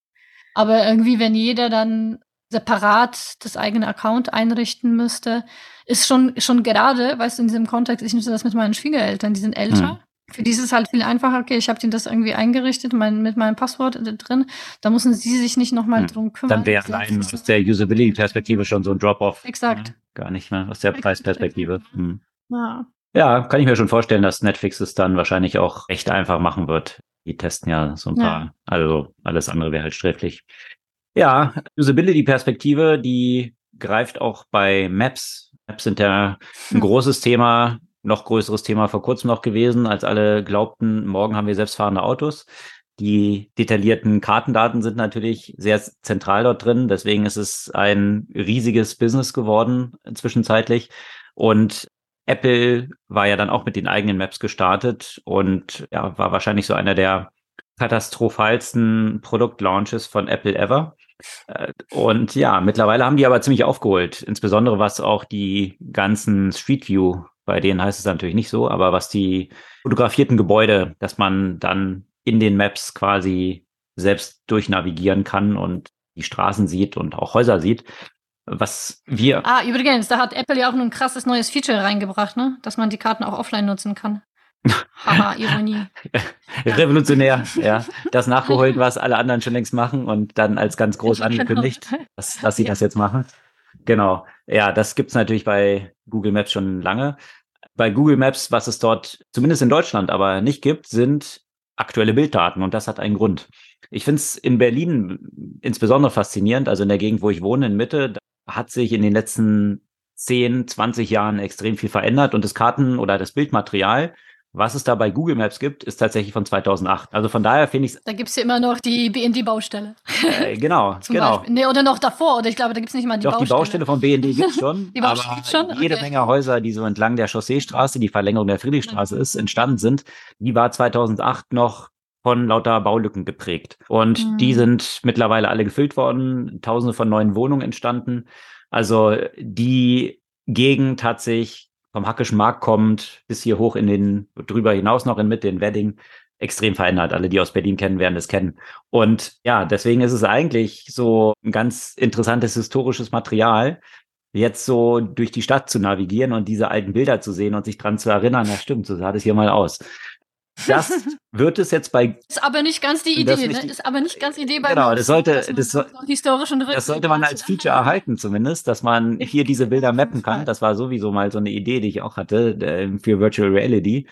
Aber irgendwie, wenn jeder dann separat das eigene Account einrichten müsste, ist schon, schon gerade, weißt du, in diesem Kontext, ich nutze das mit meinen Schwiegereltern, die sind älter. Für die ist es halt viel einfacher. Okay, ich habe denen das irgendwie eingerichtet mein, mit meinem Passwort drin. Da müssen sie sich nicht nochmal hm. drum kümmern. Dann wäre allein aus der Usability-Perspektive schon so ein Drop-off. Exakt. Ja, gar nicht mehr aus der Preisperspektive. Hm. Ja. ja, kann ich mir schon vorstellen, dass Netflix es dann wahrscheinlich auch recht einfach machen wird. Die testen ja so ein paar, ja. also alles andere wäre halt sträflich. Ja, Usability-Perspektive, die greift auch bei Maps. Maps sind ja ein hm. großes Thema noch größeres Thema vor kurzem noch gewesen, als alle glaubten, morgen haben wir selbstfahrende Autos. Die detaillierten Kartendaten sind natürlich sehr zentral dort drin. Deswegen ist es ein riesiges Business geworden zwischenzeitlich. Und Apple war ja dann auch mit den eigenen Maps gestartet und ja, war wahrscheinlich so einer der katastrophalsten Produktlaunches von Apple ever. Äh, und ja, mittlerweile haben die aber ziemlich aufgeholt, insbesondere was auch die ganzen Street View bei denen heißt es natürlich nicht so, aber was die fotografierten Gebäude, dass man dann in den Maps quasi selbst durchnavigieren kann und die Straßen sieht und auch Häuser sieht. Was wir. Ah, übrigens, da hat Apple ja auch ein krasses neues Feature reingebracht, ne? Dass man die Karten auch offline nutzen kann. Haha, Ironie. Revolutionär, ja. Das nachgeholt, was alle anderen schon längst machen und dann als ganz groß angekündigt, dass, dass sie ja. das jetzt machen. Genau. Ja, das gibt's natürlich bei Google Maps schon lange bei Google Maps, was es dort zumindest in Deutschland aber nicht gibt, sind aktuelle Bilddaten und das hat einen Grund. Ich finde es in Berlin insbesondere faszinierend, also in der Gegend, wo ich wohne, in Mitte, hat sich in den letzten 10, 20 Jahren extrem viel verändert und das Karten- oder das Bildmaterial was es da bei Google Maps gibt, ist tatsächlich von 2008. Also von daher finde ich Da gibt es ja immer noch die BND-Baustelle. Äh, genau, genau. Nee, oder noch davor, oder ich glaube, da gibt es nicht mal die Doch, Baustelle. die Baustelle von BND gibt es schon. die Baustelle aber schon? Okay. jede Menge Häuser, die so entlang der Chausseestraße, die Verlängerung der Friedrichstraße ist, entstanden sind, die war 2008 noch von lauter Baulücken geprägt. Und mhm. die sind mittlerweile alle gefüllt worden, tausende von neuen Wohnungen entstanden. Also die Gegend hat sich vom Hackischen Markt kommt, bis hier hoch in den, drüber hinaus noch in Mitte, in Wedding, extrem verändert. Alle, die aus Berlin kennen, werden das kennen. Und ja, deswegen ist es eigentlich so ein ganz interessantes historisches Material, jetzt so durch die Stadt zu navigieren und diese alten Bilder zu sehen und sich dran zu erinnern, ja stimmt, so sah das hier mal aus. Das wird es jetzt bei. Ist aber nicht ganz die Idee, ne? Ist aber nicht ganz die Idee bei. Genau, das sollte, das, so, historischen das sollte man als Feature erhalten zumindest, dass man hier diese Bilder mappen kann. Das war sowieso mal so eine Idee, die ich auch hatte äh, für Virtual Reality.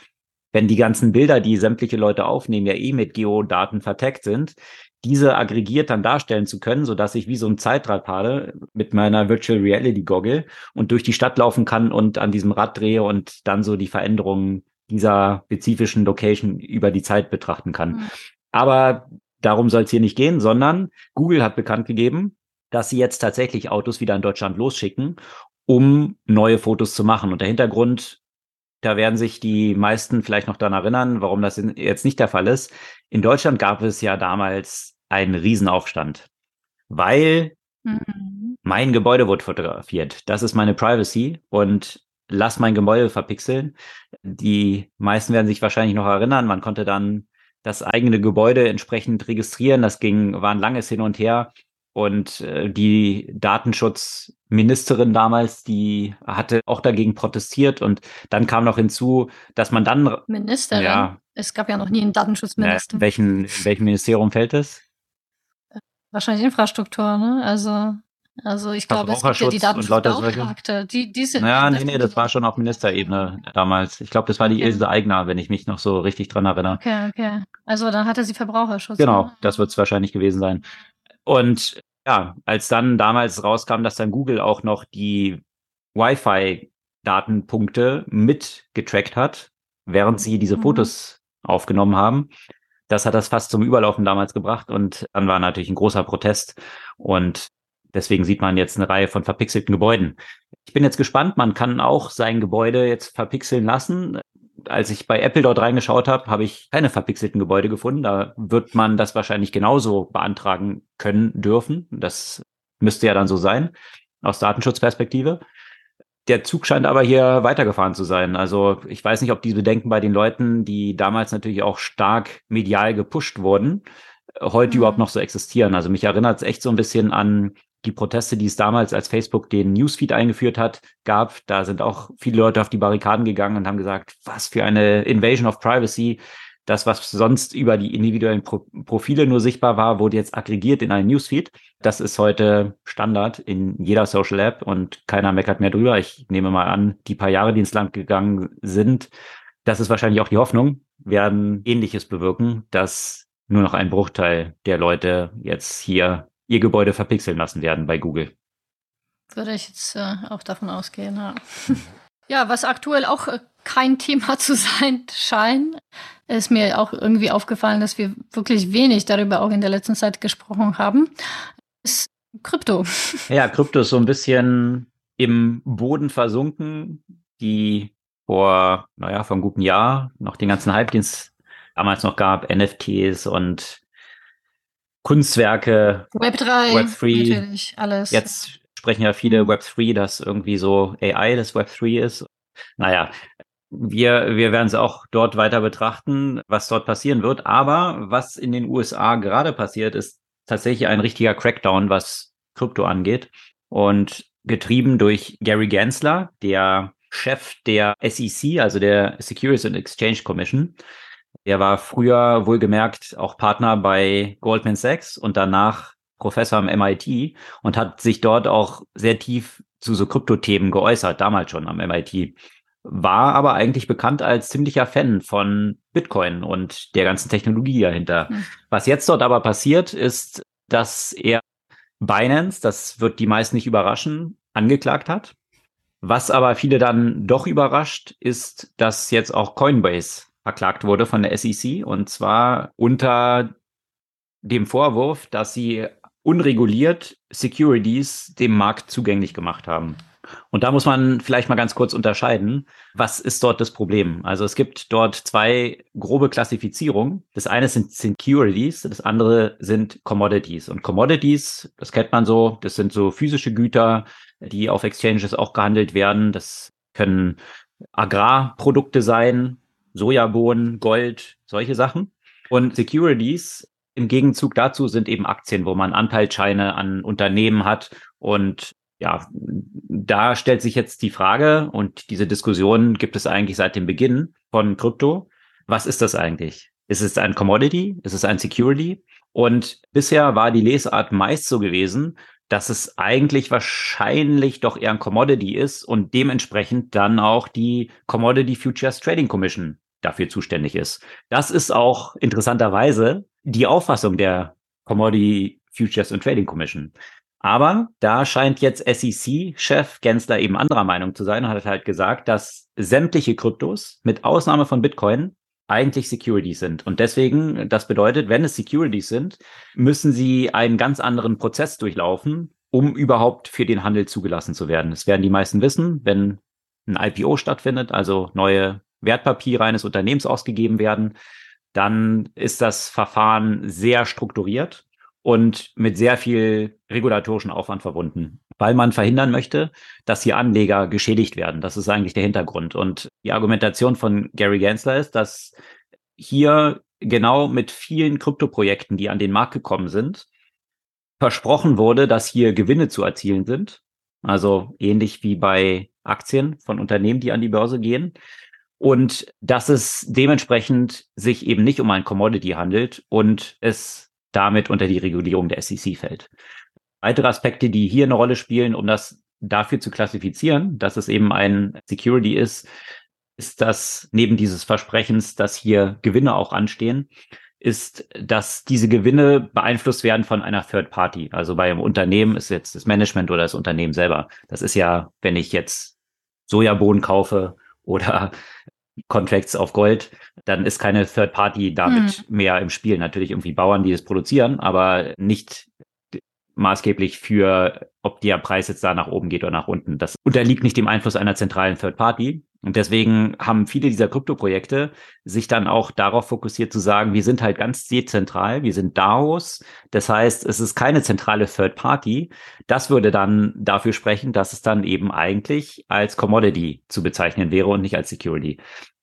Wenn die ganzen Bilder, die sämtliche Leute aufnehmen, ja eh mit Geodaten verteckt sind, diese aggregiert dann darstellen zu können, so dass ich wie so ein Zeitrad fahre mit meiner Virtual Reality Goggle und durch die Stadt laufen kann und an diesem Rad drehe und dann so die Veränderungen dieser spezifischen Location über die Zeit betrachten kann. Mhm. Aber darum soll es hier nicht gehen, sondern Google hat bekannt gegeben, dass sie jetzt tatsächlich Autos wieder in Deutschland losschicken, um neue Fotos zu machen. Und der Hintergrund, da werden sich die meisten vielleicht noch daran erinnern, warum das jetzt nicht der Fall ist. In Deutschland gab es ja damals einen Riesenaufstand, weil mhm. mein Gebäude wurde fotografiert. Das ist meine Privacy und lass mein Gebäude verpixeln. Die meisten werden sich wahrscheinlich noch erinnern, man konnte dann das eigene Gebäude entsprechend registrieren. Das ging, war ein langes Hin und Her. Und äh, die Datenschutzministerin damals, die hatte auch dagegen protestiert. Und dann kam noch hinzu, dass man dann. Ministerin? Ja, es gab ja noch nie einen Datenschutzminister. Äh, welchen, welchem Ministerium fällt es? Wahrscheinlich Infrastruktur, ne? Also also ich glaube, es gibt ja die Datenschutzbeauftragte. Die, die sind, ja, nee, nee, das war schon auf Ministerebene damals. Ich glaube, das war die okay. Ilse Eigner, wenn ich mich noch so richtig dran erinnere. Okay, okay. Also dann hatte sie Verbraucherschutz. Genau, ne? das wird es wahrscheinlich gewesen sein. Und ja, als dann damals rauskam, dass dann Google auch noch die Wi-Fi-Datenpunkte mitgetrackt hat, während sie diese mhm. Fotos aufgenommen haben, das hat das fast zum Überlaufen damals gebracht und dann war natürlich ein großer Protest und Deswegen sieht man jetzt eine Reihe von verpixelten Gebäuden. Ich bin jetzt gespannt, man kann auch sein Gebäude jetzt verpixeln lassen. Als ich bei Apple dort reingeschaut habe, habe ich keine verpixelten Gebäude gefunden. Da wird man das wahrscheinlich genauso beantragen können dürfen. Das müsste ja dann so sein, aus Datenschutzperspektive. Der Zug scheint aber hier weitergefahren zu sein. Also ich weiß nicht, ob diese Bedenken bei den Leuten, die damals natürlich auch stark medial gepusht wurden, heute mhm. überhaupt noch so existieren. Also mich erinnert es echt so ein bisschen an die Proteste, die es damals, als Facebook den Newsfeed eingeführt hat, gab. Da sind auch viele Leute auf die Barrikaden gegangen und haben gesagt, was für eine Invasion of Privacy. Das, was sonst über die individuellen Pro Profile nur sichtbar war, wurde jetzt aggregiert in einen Newsfeed. Das ist heute Standard in jeder Social App und keiner meckert mehr drüber. Ich nehme mal an, die paar Jahre, die ins Land gegangen sind, das ist wahrscheinlich auch die Hoffnung, werden Ähnliches bewirken, dass nur noch ein Bruchteil der Leute jetzt hier ihr Gebäude verpixeln lassen werden bei Google. Würde ich jetzt äh, auch davon ausgehen, ja. ja, was aktuell auch äh, kein Thema zu sein scheint, ist mir auch irgendwie aufgefallen, dass wir wirklich wenig darüber auch in der letzten Zeit gesprochen haben, ist Krypto. Ja, Krypto ist so ein bisschen im Boden versunken. Die vor, naja, vor einem guten Jahr noch den ganzen Hype, den es damals noch gab, NFTs und Kunstwerke, Web3, Web3, natürlich, alles. Jetzt sprechen ja viele mhm. Web3, dass irgendwie so AI das Web3 ist. Naja, wir, wir werden es auch dort weiter betrachten, was dort passieren wird. Aber was in den USA gerade passiert, ist tatsächlich ein richtiger Crackdown, was Krypto angeht. Und getrieben durch Gary Gensler, der Chef der SEC, also der Securities and Exchange Commission. Er war früher wohlgemerkt auch Partner bei Goldman Sachs und danach Professor am MIT und hat sich dort auch sehr tief zu so Kryptothemen geäußert, damals schon am MIT. War aber eigentlich bekannt als ziemlicher Fan von Bitcoin und der ganzen Technologie dahinter. Mhm. Was jetzt dort aber passiert, ist, dass er Binance, das wird die meisten nicht überraschen, angeklagt hat. Was aber viele dann doch überrascht, ist, dass jetzt auch Coinbase verklagt wurde von der SEC und zwar unter dem Vorwurf, dass sie unreguliert Securities dem Markt zugänglich gemacht haben. Und da muss man vielleicht mal ganz kurz unterscheiden, was ist dort das Problem? Also es gibt dort zwei grobe Klassifizierungen. Das eine sind Securities, das andere sind Commodities. Und Commodities, das kennt man so, das sind so physische Güter, die auf Exchanges auch gehandelt werden. Das können Agrarprodukte sein, Sojabohnen, Gold, solche Sachen. Und Securities im Gegenzug dazu sind eben Aktien, wo man Anteilsscheine an Unternehmen hat. Und ja, da stellt sich jetzt die Frage, und diese Diskussion gibt es eigentlich seit dem Beginn von Krypto. Was ist das eigentlich? Ist es ein Commodity? Ist es ein Security? Und bisher war die Lesart meist so gewesen, dass es eigentlich wahrscheinlich doch eher ein Commodity ist und dementsprechend dann auch die Commodity Futures Trading Commission dafür zuständig ist. Das ist auch interessanterweise die Auffassung der Commodity Futures and Trading Commission. Aber da scheint jetzt SEC-Chef Gensler eben anderer Meinung zu sein und hat halt gesagt, dass sämtliche Kryptos mit Ausnahme von Bitcoin eigentlich Securities sind. Und deswegen, das bedeutet, wenn es Securities sind, müssen sie einen ganz anderen Prozess durchlaufen, um überhaupt für den Handel zugelassen zu werden. Das werden die meisten wissen, wenn ein IPO stattfindet, also neue Wertpapiere eines Unternehmens ausgegeben werden, dann ist das Verfahren sehr strukturiert und mit sehr viel regulatorischen Aufwand verbunden, weil man verhindern möchte, dass hier Anleger geschädigt werden. Das ist eigentlich der Hintergrund. Und die Argumentation von Gary Gensler ist, dass hier genau mit vielen Kryptoprojekten, die an den Markt gekommen sind, versprochen wurde, dass hier Gewinne zu erzielen sind. Also ähnlich wie bei Aktien von Unternehmen, die an die Börse gehen und dass es dementsprechend sich eben nicht um ein Commodity handelt und es damit unter die Regulierung der SEC fällt. Weitere Aspekte, die hier eine Rolle spielen, um das dafür zu klassifizieren, dass es eben ein Security ist, ist dass neben dieses Versprechens, dass hier Gewinne auch anstehen, ist, dass diese Gewinne beeinflusst werden von einer Third Party. Also bei einem Unternehmen ist jetzt das Management oder das Unternehmen selber. Das ist ja, wenn ich jetzt Sojabohnen kaufe oder Contracts auf Gold, dann ist keine Third Party damit hm. mehr im Spiel. Natürlich irgendwie Bauern, die es produzieren, aber nicht maßgeblich für, ob der Preis jetzt da nach oben geht oder nach unten. Das unterliegt nicht dem Einfluss einer zentralen Third Party. Und deswegen haben viele dieser Kryptoprojekte sich dann auch darauf fokussiert zu sagen, wir sind halt ganz dezentral, wir sind DAOs. Das heißt, es ist keine zentrale Third Party. Das würde dann dafür sprechen, dass es dann eben eigentlich als Commodity zu bezeichnen wäre und nicht als Security.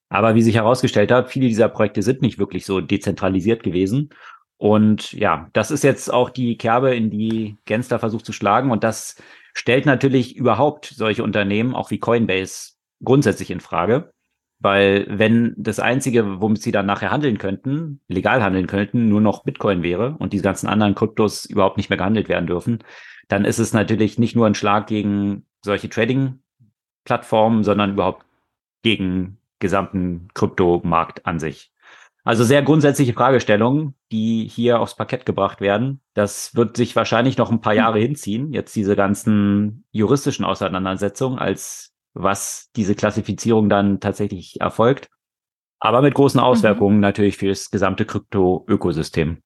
Aber wie sich herausgestellt hat, viele dieser Projekte sind nicht wirklich so dezentralisiert gewesen Und ja, das ist jetzt auch die Kerbe, in die Gensler versucht zu schlagen. Und das stellt natürlich überhaupt solche Unternehmen, auch wie Coinbase, grundsätzlich in Frage. Weil wenn das Einzige, womit sie dann nachher handeln könnten, legal handeln könnten, nur noch Bitcoin wäre und die ganzen anderen Kryptos überhaupt nicht mehr gehandelt werden dürfen, dann ist es natürlich nicht nur ein Schlag gegen solche Trading-Plattformen, sondern überhaupt gegen gesamten Kryptomarkt an sich. Also sehr grundsätzliche Fragestellungen, die hier aufs Parkett gebracht werden. Das wird sich wahrscheinlich noch ein paar Jahre hinziehen, jetzt diese ganzen juristischen Auseinandersetzungen als was diese Klassifizierung dann tatsächlich erfolgt. Aber mit großen mhm. Auswirkungen mhm. natürlich für das gesamte Krypto-Ökosystem.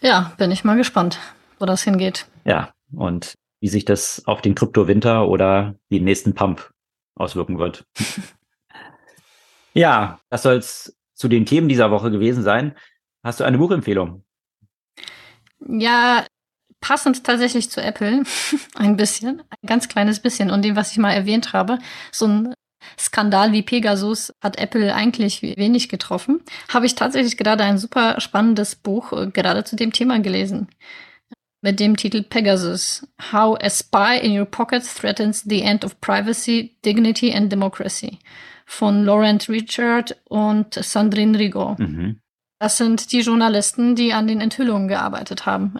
Ja, bin ich mal gespannt, wo das hingeht. Ja, und wie sich das auf den Krypto-Winter oder den nächsten Pump auswirken wird. ja, das soll es zu den Themen dieser Woche gewesen sein. Hast du eine Buchempfehlung? Ja, passend tatsächlich zu Apple, ein bisschen, ein ganz kleines bisschen und dem, was ich mal erwähnt habe, so ein Skandal wie Pegasus hat Apple eigentlich wenig getroffen, habe ich tatsächlich gerade ein super spannendes Buch äh, gerade zu dem Thema gelesen. Mit dem Titel Pegasus. How a Spy in Your Pocket Threatens the End of Privacy, Dignity and Democracy. Von Laurent Richard und Sandrine Rigaud. Mhm. Das sind die Journalisten, die an den Enthüllungen gearbeitet haben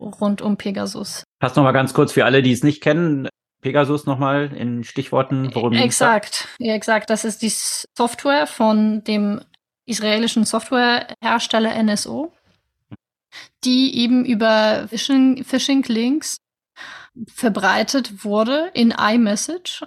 rund um Pegasus. Passt noch mal ganz kurz für alle, die es nicht kennen. Pegasus nochmal in Stichworten, worum Exakt, ja, exakt. Das ist die Software von dem israelischen Softwarehersteller NSO, die eben über Phishing-Links verbreitet wurde in iMessage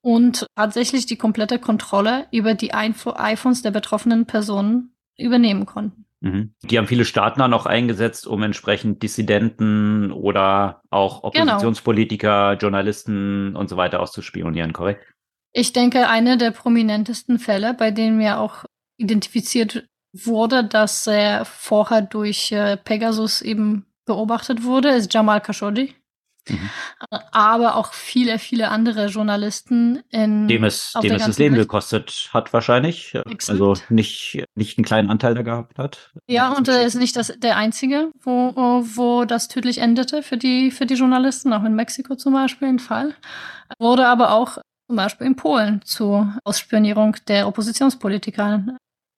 und tatsächlich die komplette Kontrolle über die iPhones der betroffenen Personen übernehmen konnten. Mhm. Die haben viele Staaten dann auch eingesetzt, um entsprechend Dissidenten oder auch genau. Oppositionspolitiker, genau. Journalisten und so weiter auszuspionieren, korrekt? Ich denke, einer der prominentesten Fälle, bei denen mir auch identifiziert wurde, dass er vorher durch äh, Pegasus eben beobachtet wurde, ist Jamal Khashoggi. Mhm. Aber auch viele, viele andere Journalisten in. Dem es, dem es das Leben Welt. gekostet hat, wahrscheinlich. Exakt. Also nicht, nicht einen kleinen Anteil da gehabt hat. Ja, und er ist nicht das, der einzige, wo, wo das tödlich endete für die, für die Journalisten, auch in Mexiko zum Beispiel ein Fall. Wurde aber auch zum Beispiel in Polen zur Ausspionierung der Oppositionspolitiker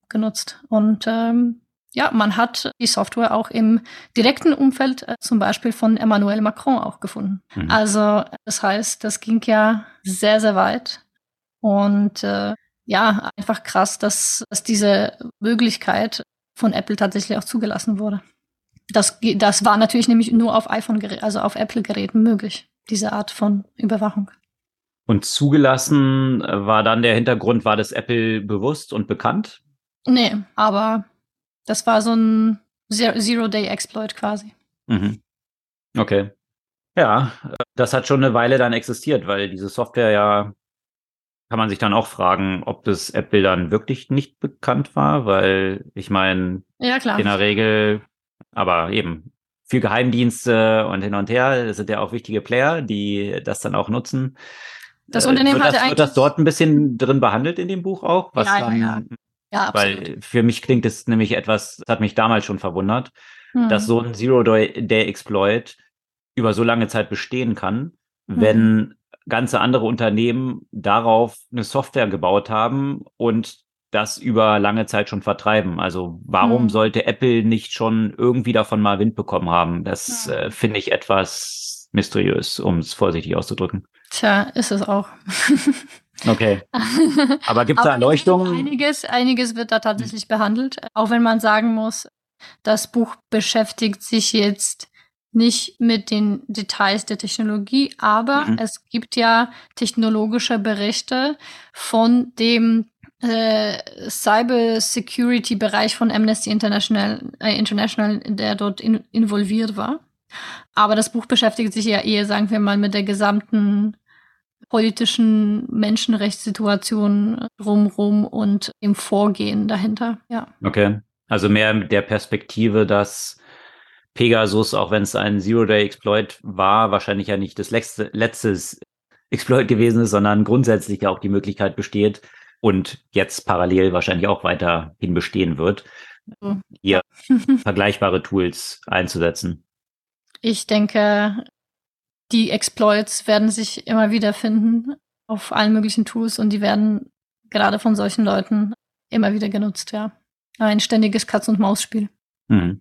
genutzt. Und ähm, ja, man hat die Software auch im direkten Umfeld äh, zum Beispiel von Emmanuel Macron auch gefunden. Mhm. Also das heißt, das ging ja sehr, sehr weit. Und äh, ja, einfach krass, dass, dass diese Möglichkeit von Apple tatsächlich auch zugelassen wurde. Das, das war natürlich nämlich nur auf iPhone-Geräten, also auf Apple-Geräten möglich, diese Art von Überwachung. Und zugelassen äh, war dann der Hintergrund, war das Apple bewusst und bekannt? Nee, aber das war so ein Zero-Day-Exploit quasi. Mhm. Okay. Ja, das hat schon eine Weile dann existiert, weil diese Software ja, kann man sich dann auch fragen, ob das Apple dann wirklich nicht bekannt war, weil ich meine, ja, in der Regel, aber eben für Geheimdienste und hin und her sind ja auch wichtige Player, die das dann auch nutzen. Das Unternehmen äh, wird das, eigentlich. Wird das dort ein bisschen drin behandelt in dem Buch auch? Was ja, dann, ja, ja, absolut. Weil für mich klingt es nämlich etwas, das hat mich damals schon verwundert, hm. dass so ein Zero-Day-Exploit über so lange Zeit bestehen kann, hm. wenn ganze andere Unternehmen darauf eine Software gebaut haben und das über lange Zeit schon vertreiben. Also warum hm. sollte Apple nicht schon irgendwie davon mal Wind bekommen haben? Das ja. äh, finde ich etwas mysteriös, um es vorsichtig auszudrücken. Tja, ist es auch. Okay. Aber gibt es da Erleuchtungen? Einiges, einiges wird da tatsächlich behandelt. Auch wenn man sagen muss, das Buch beschäftigt sich jetzt nicht mit den Details der Technologie, aber mhm. es gibt ja technologische Berichte von dem äh, Cyber Security Bereich von Amnesty International, äh, International der dort in, involviert war. Aber das Buch beschäftigt sich ja eher, sagen wir mal, mit der gesamten politischen Menschenrechtssituationen drumherum und im Vorgehen dahinter, ja. Okay. Also mehr mit der Perspektive, dass Pegasus, auch wenn es ein Zero-Day-Exploit war, wahrscheinlich ja nicht das letzte, letztes Exploit gewesen ist, sondern grundsätzlich ja auch die Möglichkeit besteht und jetzt parallel wahrscheinlich auch weiterhin bestehen wird, hier vergleichbare Tools einzusetzen? Ich denke, die Exploits werden sich immer wieder finden auf allen möglichen Tools und die werden gerade von solchen Leuten immer wieder genutzt, ja. Ein ständiges Katz-und-Maus-Spiel. Mhm.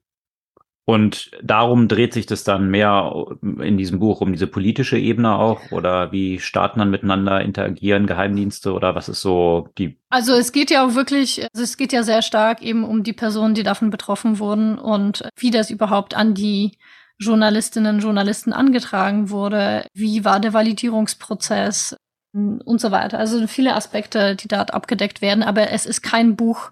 Und darum dreht sich das dann mehr in diesem Buch um diese politische Ebene auch oder wie Staaten dann miteinander interagieren, Geheimdienste oder was ist so die? Also es geht ja auch wirklich, also es geht ja sehr stark eben um die Personen, die davon betroffen wurden und wie das überhaupt an die Journalistinnen und Journalisten angetragen wurde, wie war der Validierungsprozess und so weiter. Also viele Aspekte, die dort abgedeckt werden, aber es ist kein Buch,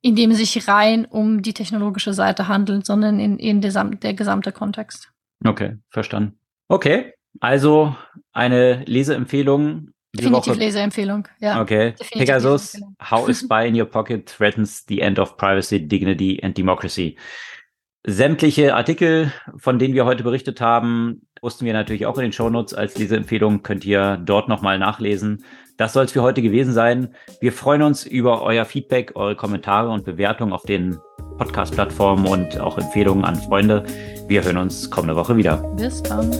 in dem es sich rein um die technologische Seite handelt, sondern in, in der, der gesamte Kontext. Okay, verstanden. Okay, also eine Leseempfehlung. Definitiv Woche. Leseempfehlung, ja. Okay. Definitiv Pegasus, How a Spy in Your Pocket Threatens the End of Privacy, Dignity and Democracy. Sämtliche Artikel, von denen wir heute berichtet haben, posten wir natürlich auch in den Shownotes als Leseempfehlung. Könnt ihr dort nochmal nachlesen. Das soll es für heute gewesen sein. Wir freuen uns über euer Feedback, eure Kommentare und Bewertungen auf den Podcast-Plattformen und auch Empfehlungen an Freunde. Wir hören uns kommende Woche wieder. Bis dann.